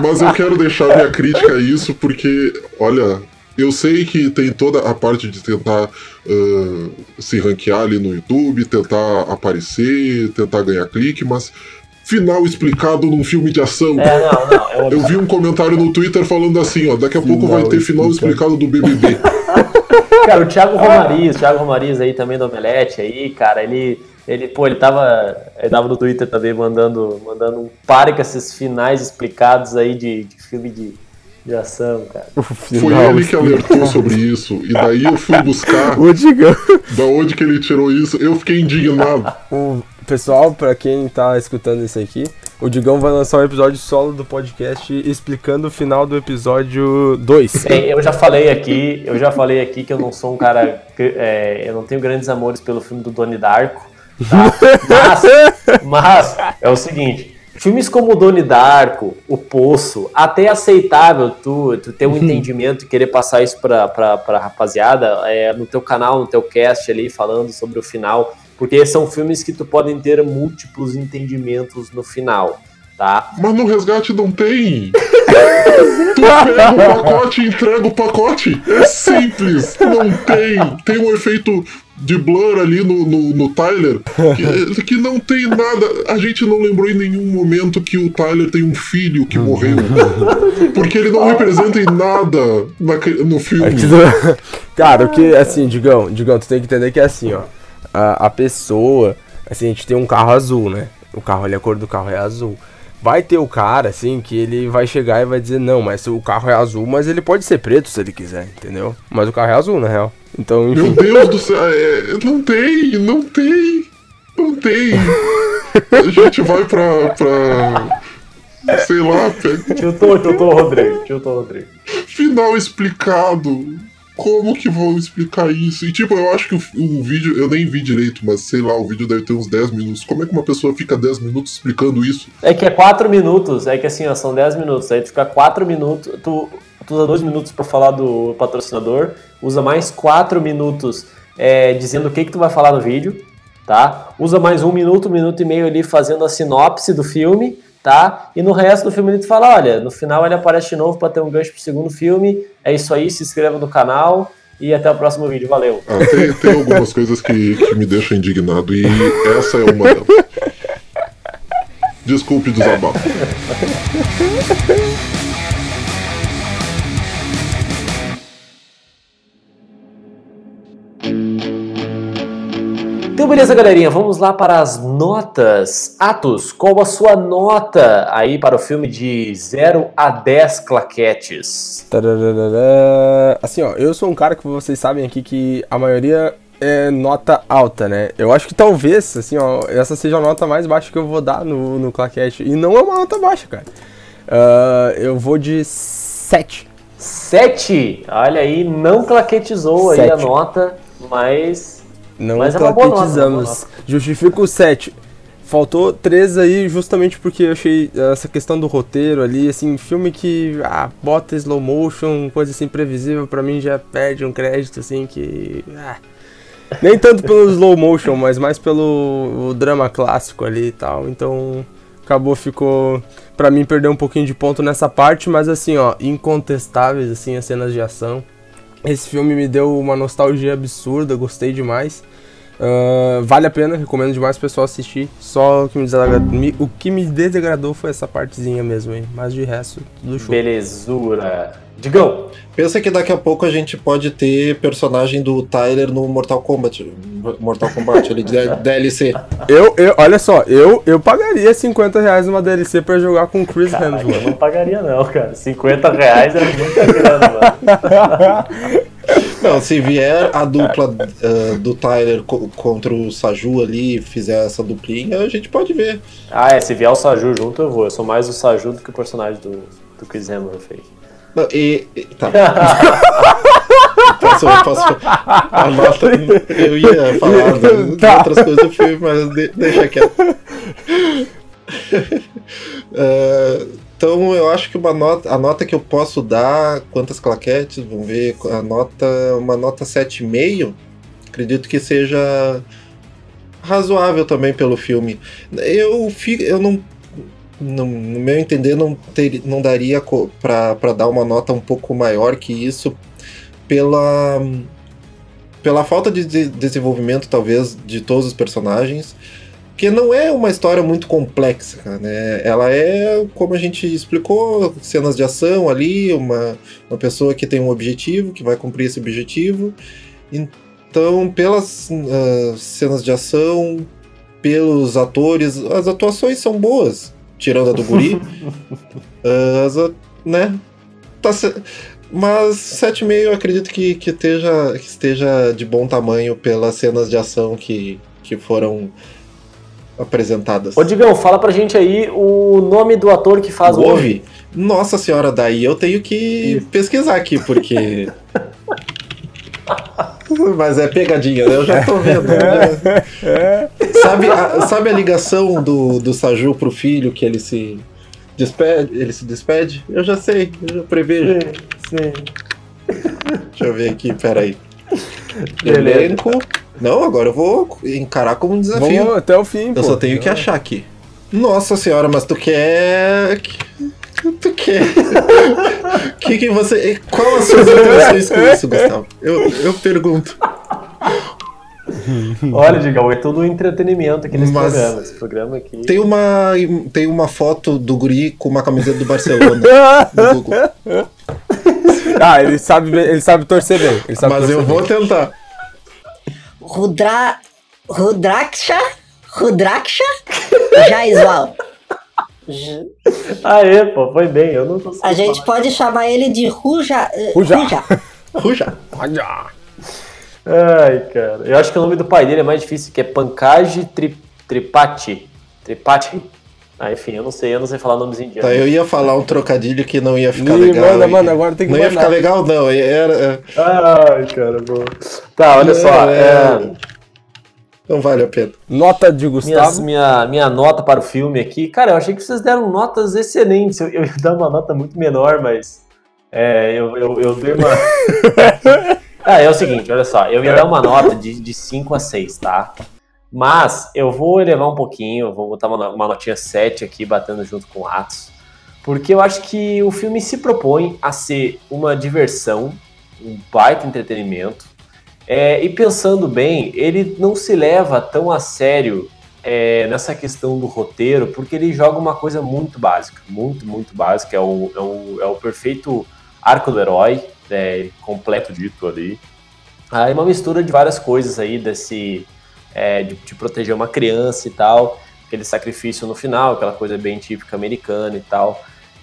S12: Mas eu quero deixar minha crítica a isso porque, olha, eu sei que tem toda a parte de tentar uh, se ranquear ali no YouTube, tentar aparecer, tentar ganhar clique, mas final explicado num filme de ação.
S1: É, não, não, é
S12: eu vi um comentário no Twitter falando assim, ó, daqui a final pouco vai ter final explicado do BBB.
S1: cara, o Thiago Romariz, o Thiago Romariz aí também do Omelete aí, cara, ele ele, pô, ele tava, ele tava no Twitter também mandando, mandando um pare com esses finais explicados aí de, de filme de de ação, cara.
S12: Foi ele que alertou sobre isso. E daí eu fui buscar
S2: O Digão.
S12: da onde que ele tirou isso. Eu fiquei indignado.
S2: O pessoal, pra quem tá escutando isso aqui, o Digão vai lançar um episódio solo do podcast explicando o final do episódio 2.
S1: Bem, eu já falei aqui, eu já falei aqui que eu não sou um cara. é, eu não tenho grandes amores pelo filme do Doni Darko. Tá? Mas, mas é o seguinte. Filmes como o Doni Darko, O Poço, até é aceitável tu, tu ter um entendimento e querer passar isso pra, pra, pra rapaziada é, no teu canal, no teu cast ali, falando sobre o final, porque são filmes que tu podem ter múltiplos entendimentos no final, tá?
S12: Mas no resgate não tem. tu pega o pacote e entrega o pacote. É simples. Não tem. Tem um efeito de blur ali no, no, no Tyler que, que não tem nada. A gente não lembrou em nenhum momento que o Tyler tem um filho que morreu. Porque ele não representa em nada naque- no filme.
S2: Cara, o que, assim, Digão, Digão, tu tem que entender que é assim, ó. A, a pessoa, assim, a gente tem um carro azul, né? O carro ali, a cor do carro é azul. Vai ter o cara, assim, que ele vai chegar e vai dizer, não, mas o carro é azul, mas ele pode ser preto se ele quiser, entendeu? Mas o carro é azul, na real. Então, enfim.
S12: Meu Deus do céu, é, não tem, não tem, não tem. A gente vai pra. pra sei lá, pega
S1: Tiltou, tiltou, Rodrigo. Tiltou, Rodrigo.
S12: final explicado. Como que vão explicar isso? E tipo, eu acho que o, o vídeo, eu nem vi direito, mas sei lá, o vídeo deve ter uns 10 minutos. Como é que uma pessoa fica 10 minutos explicando isso?
S1: É que é 4 minutos, é que assim, ó, são 10 minutos. Aí tu fica 4 minutos, tu, tu usa 2 minutos pra falar do patrocinador, usa mais 4 minutos é, dizendo o que, que tu vai falar no vídeo, tá? Usa mais um minuto, um minuto e meio ali fazendo a sinopse do filme, tá? E no resto do filme ele tu fala, olha, no final ele aparece de novo pra ter um gancho pro segundo filme. É isso aí, se inscreva no canal e até o próximo vídeo. Valeu!
S12: Ah, tem, tem algumas coisas que, que me deixam indignado e essa é uma delas. Desculpe o desabafo.
S1: beleza, galerinha, vamos lá para as notas. Atos, qual a sua nota aí para o filme de 0 a 10 claquetes?
S2: Assim, ó, eu sou um cara que vocês sabem aqui que a maioria é nota alta, né? Eu acho que talvez, assim, ó, essa seja a nota mais baixa que eu vou dar no, no claquete. E não é uma nota baixa, cara. Ah, eu vou de 7.
S1: 7? Olha aí, não claquetizou aí a
S2: Sete.
S1: nota, mas.
S2: Não
S1: Mas é nota.
S2: Justifico o 7. Faltou 3 aí justamente porque eu achei essa questão do roteiro ali, assim, filme que ah, bota slow motion, coisa assim previsível, pra mim já perde um crédito, assim, que. ah. Nem tanto pelo slow motion, mas mais pelo drama clássico ali e tal. Então, acabou, ficou. Pra mim, perdeu um pouquinho de ponto nessa parte, mas assim, ó, incontestáveis, assim, as cenas de ação. Esse filme me deu uma nostalgia absurda, gostei demais. Ah, vale a pena, recomendo demais o pessoal assistir. Só o que me desagradou, me- o que me desagradou foi essa partezinha mesmo aí. Mas de resto, tudo show.
S1: Belezura. Digão!
S3: Pensa que daqui a pouco a gente pode ter personagem do Tyler no Mortal Kombat. Mortal Kombat, ele de DLC.
S2: Eu, eu, olha só, eu, eu pagaria 50 reais numa DLC pra jogar com o Chris
S1: Eu
S2: Hemsworth.
S1: não pagaria, não, cara. 50 reais é muita grana, mano.
S3: Não, se vier a dupla ah, do Tyler co- contra o Saju ali, fizer essa duplinha, a gente pode ver.
S1: Ah, é, se vier o Saju junto, eu vou. Eu sou mais o Saju do que o personagem do, do Chris Hemsworth aí.
S3: Não, e, e- tá. posso, posso, a nota, eu ia falar de, de
S2: Tá.
S3: outras coisas do filme, mas de- deixa quieto. Ah, então eu acho que uma nota, a nota que eu posso dar, quantas claquetes, vamos ver, a nota, uma nota 7,5, acredito que seja razoável também pelo filme. Eu, fi- eu não no, no meu entender, não, ter, não daria para dar uma nota um pouco maior que isso pela, pela falta de desenvolvimento, talvez, de todos os personagens. Que não é uma história muito complexa, cara, né? Ela é, como a gente explicou, cenas de ação ali, uma, uma pessoa que tem um objetivo, que vai cumprir esse objetivo. Então, pelas ah, cenas de ação, pelos atores, as atuações são boas tirando a do guri. Ah, as né? Tá se... Mas 7,5 eu acredito que, que, esteja, que esteja de bom tamanho pelas cenas de ação que, que foram apresentadas.
S1: Ô Digão, fala pra gente aí o nome do ator que faz o
S3: Wolve. Nossa senhora, daí eu tenho que pesquisar aqui, porque. Mas é pegadinha, né? Eu já tô vendo. Né? Sabe, a, sabe a ligação do, do Saju pro filho que ele se despede? Ele se despede? Eu já sei, eu já prevejo.
S1: Sim.
S3: Deixa eu ver aqui, peraí. Elenco. Não, agora eu vou encarar como um desafio.
S2: Vamos até o fim,
S3: Eu
S2: pô.
S3: só tenho que achar aqui. Nossa senhora, mas tu quer. Tu quer. que que você. Qual as suas intenções com isso, Gustavo? Eu, eu pergunto.
S1: Olha, Digão, é tudo entretenimento aqui nesse
S3: Mas-
S1: programa. Esse programa aqui.
S3: Tem uma, tem uma foto do guri com uma camiseta do Barcelona no Google.
S2: Ah, ele sabe, ele sabe torcer bem. Ele sabe
S3: Mas
S2: torcer
S3: eu vou
S2: bem.
S3: tentar.
S13: Rudra... Rudraksha? Rudraksha? Jaisval.
S1: Aê, pô, foi bem. Eu não consigo
S13: A gente
S1: falar.
S13: pode chamar ele de Ruja... eh,
S2: Ruja.
S13: Ruja.
S3: Ruja.
S1: Ai, cara. Eu acho que o nome do pai dele é mais difícil, que é Pankaj Tri, Tripati. Tripati. Ah, enfim, eu não sei, eu não sei falar nomes indianos.
S3: Tá, eu ia falar um trocadilho que não ia ficar
S2: Ih,
S3: legal.
S2: manda,
S3: e-
S2: manda, agora tem que
S3: Não ia
S2: mandar.
S3: ficar legal, não. Era, é-
S1: Ai, cara, bom. Tá, olha só.
S3: É,
S1: é,
S3: Não vale a pena.
S2: Nota de
S1: minhas-
S2: Gustavo.
S1: minha, minha nota para o filme aqui. Cara, eu achei que vocês deram notas excelentes. Eu, eu ia dar uma nota muito menor, mas. É, eu, eu, eu dei uma. ah, é o seguinte, olha só. Eu ia dar uma nota de, de 5 a 6, tá? Mas eu vou elevar um pouquinho, vou botar uma, no- uma notinha 7 aqui, batendo junto com Atos. Porque eu acho que o filme se propõe a ser uma diversão, um baita entretenimento. É, e pensando bem, ele não se leva tão a sério é, nessa questão do roteiro, porque ele joga uma coisa muito básica, muito, muito básica. É o, é o, é o perfeito arco do herói, é, completo dito ali. Aí uma mistura de várias coisas aí, desse é, de, de proteger uma criança e tal, aquele sacrifício no final, aquela coisa bem típica americana e tal.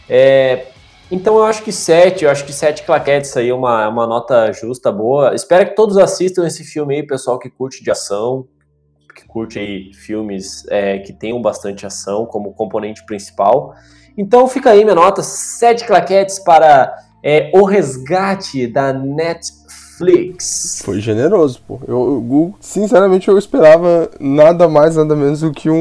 S1: É, então eu acho que 7, eu acho que 7 claquetes aí é uma, uma nota justa, boa. Espero que todos assistam esse filme aí, pessoal que curte de ação, que curte aí filmes é, que tenham bastante ação como componente principal. Então fica aí minha nota, 7 claquetes para é, O Resgate da Netflix.
S2: Foi generoso, pô. Eu, eu- sinceramente, eu esperava nada mais, nada menos do que um,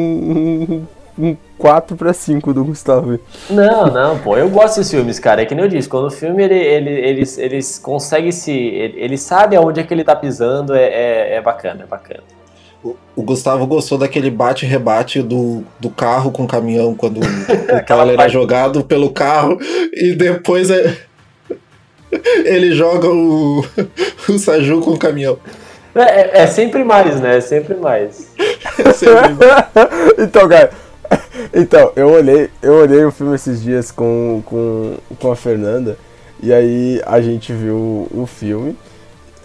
S2: um, um 4 pra 5 do Gustavo.
S1: Não, não, pô, eu gosto desses filmes, cara. É que nem eu disse, quando o filme ele, ele, eles, eles conseguem se. Ele, ele sabe aonde é que ele tá pisando, é, é, é bacana, é bacana.
S3: O Gustavo gostou daquele bate-rebate do, do carro com o caminhão quando o é
S1: parte-
S3: jogado pelo carro e depois é- ele joga o, o Saju com o caminhão.
S1: É, é- é sempre mais, né? É sempre mais.
S3: É sempre-
S2: então, cara. Então, eu olhei, eu olhei o filme esses dias com, com, com a Fernanda. E aí a gente viu o filme.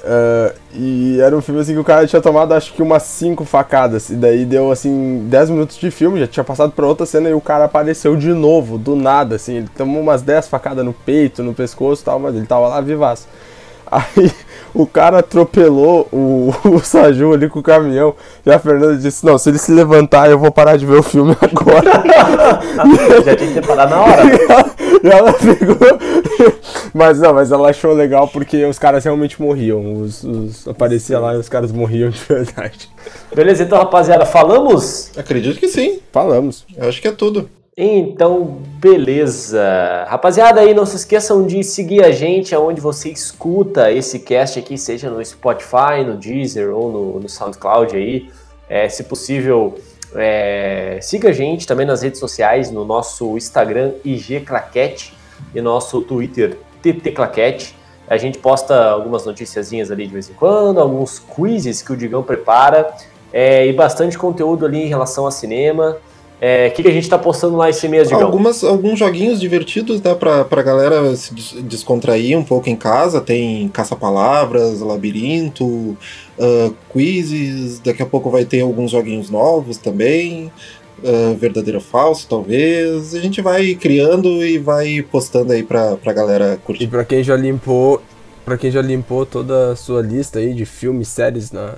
S2: Ah, e era um filme assim que o cara tinha tomado acho que umas 5 facadas. E daí deu assim 10 minutos de filme, já tinha passado pra outra cena e o cara apareceu de novo, do nada, assim. Ele tomou umas 10 facadas no peito, no pescoço e tal, mas ele tava lá vivaço. Aí o cara atropelou o, o Saju ali com o caminhão. E a Fernanda disse: Não, se ele se levantar, eu vou parar de ver o filme agora.
S1: Já tinha que ter parado na hora.
S2: e ela pegou. Mas não, mas ela achou legal porque os caras realmente morriam. Os, os- aparecia lá e os caras morriam de verdade.
S1: Beleza, então, rapaziada, falamos?
S3: Acredito que sim.
S2: Falamos.
S3: Eu acho que é tudo.
S1: Então, beleza. Rapaziada, aí não se esqueçam de seguir a gente aonde você escuta esse cast aqui, seja no Spotify, no Deezer ou no, no SoundCloud aí. É, se possível, é, siga a gente também nas redes sociais, no nosso Instagram IG Claquete e nosso Twitter TT Claquete. A gente posta algumas noticiazinhas ali de vez em quando, alguns quizzes que o Digão prepara é, e bastante conteúdo ali em relação a cinema. É, O que, que a gente tá postando lá esse mês, Digão?
S3: Algumas, alguns joguinhos divertidos dá pra, pra galera se des- descontrair um pouco em casa. Tem caça-palavras, labirinto, ah, quizzes. Daqui a pouco vai ter alguns joguinhos novos também. uh, verdadeiro ou falso, talvez. A gente vai criando e vai postando aí pra, pra galera curtir.
S2: E pra quem já limpou, para quem já limpou toda a sua lista aí de filmes, séries na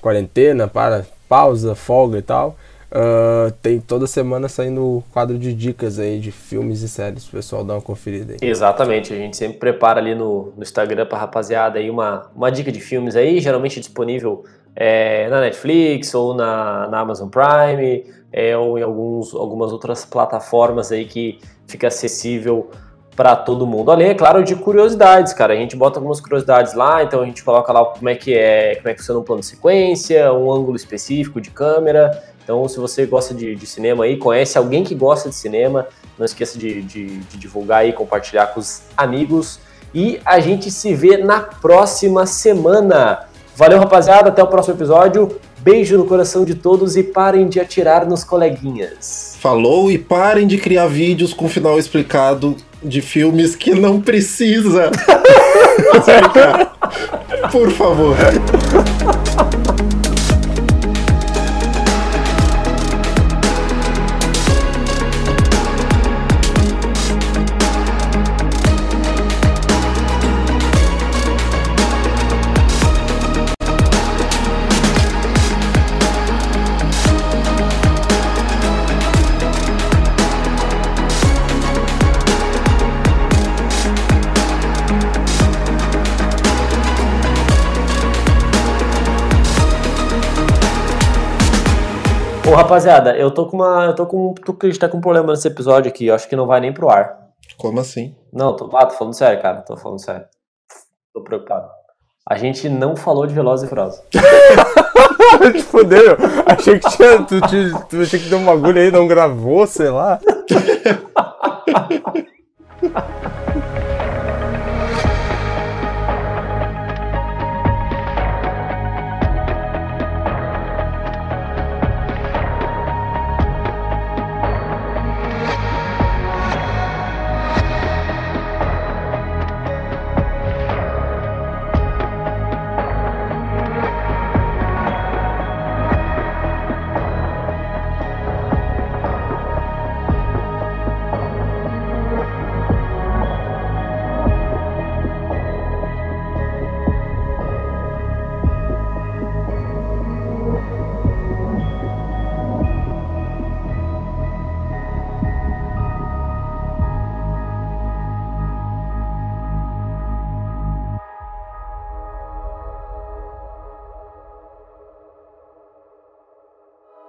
S2: quarentena, para pausa, folga e tal, uh, tem toda semana saindo o quadro de dicas aí de filmes e séries, o pessoal dá uma conferida aí.
S1: Exatamente, a gente sempre prepara ali no, no Instagram pra rapaziada aí uma, uma dica de filmes aí, geralmente disponível é, na Netflix ou na, na Amazon Prime, é, ou em alguns, algumas outras plataformas aí que fica acessível para todo mundo. Além, é claro, de curiosidades, cara. A gente bota algumas curiosidades lá, então a gente coloca lá como é que é, como é que funciona um plano de sequência, um ângulo específico de câmera. Então, se você gosta de, de cinema aí, conhece alguém que gosta de cinema, não esqueça de, de, de divulgar e compartilhar com os amigos. E a gente se vê na próxima semana. Valeu, rapaziada. Até o próximo episódio. Beijo no coração de todos e parem de atirar nos coleguinhas.
S3: Falou e parem de criar vídeos com final explicado de filmes que não precisa. Por favor.
S1: Ô, rapaziada, eu tô com uma. Eu tô com. Tô, a gente tá com um problema nesse episódio aqui. Eu acho que não vai nem pro ar.
S3: Como assim?
S1: Não, tô, ah, tô falando sério, cara. Tô falando sério. Tô preocupado. A gente não falou de Velozes e Furiosos.
S2: Te fudeu. Achei que tinha. Tu, tu, tu achei que deu um bagulho aí, não gravou, sei lá.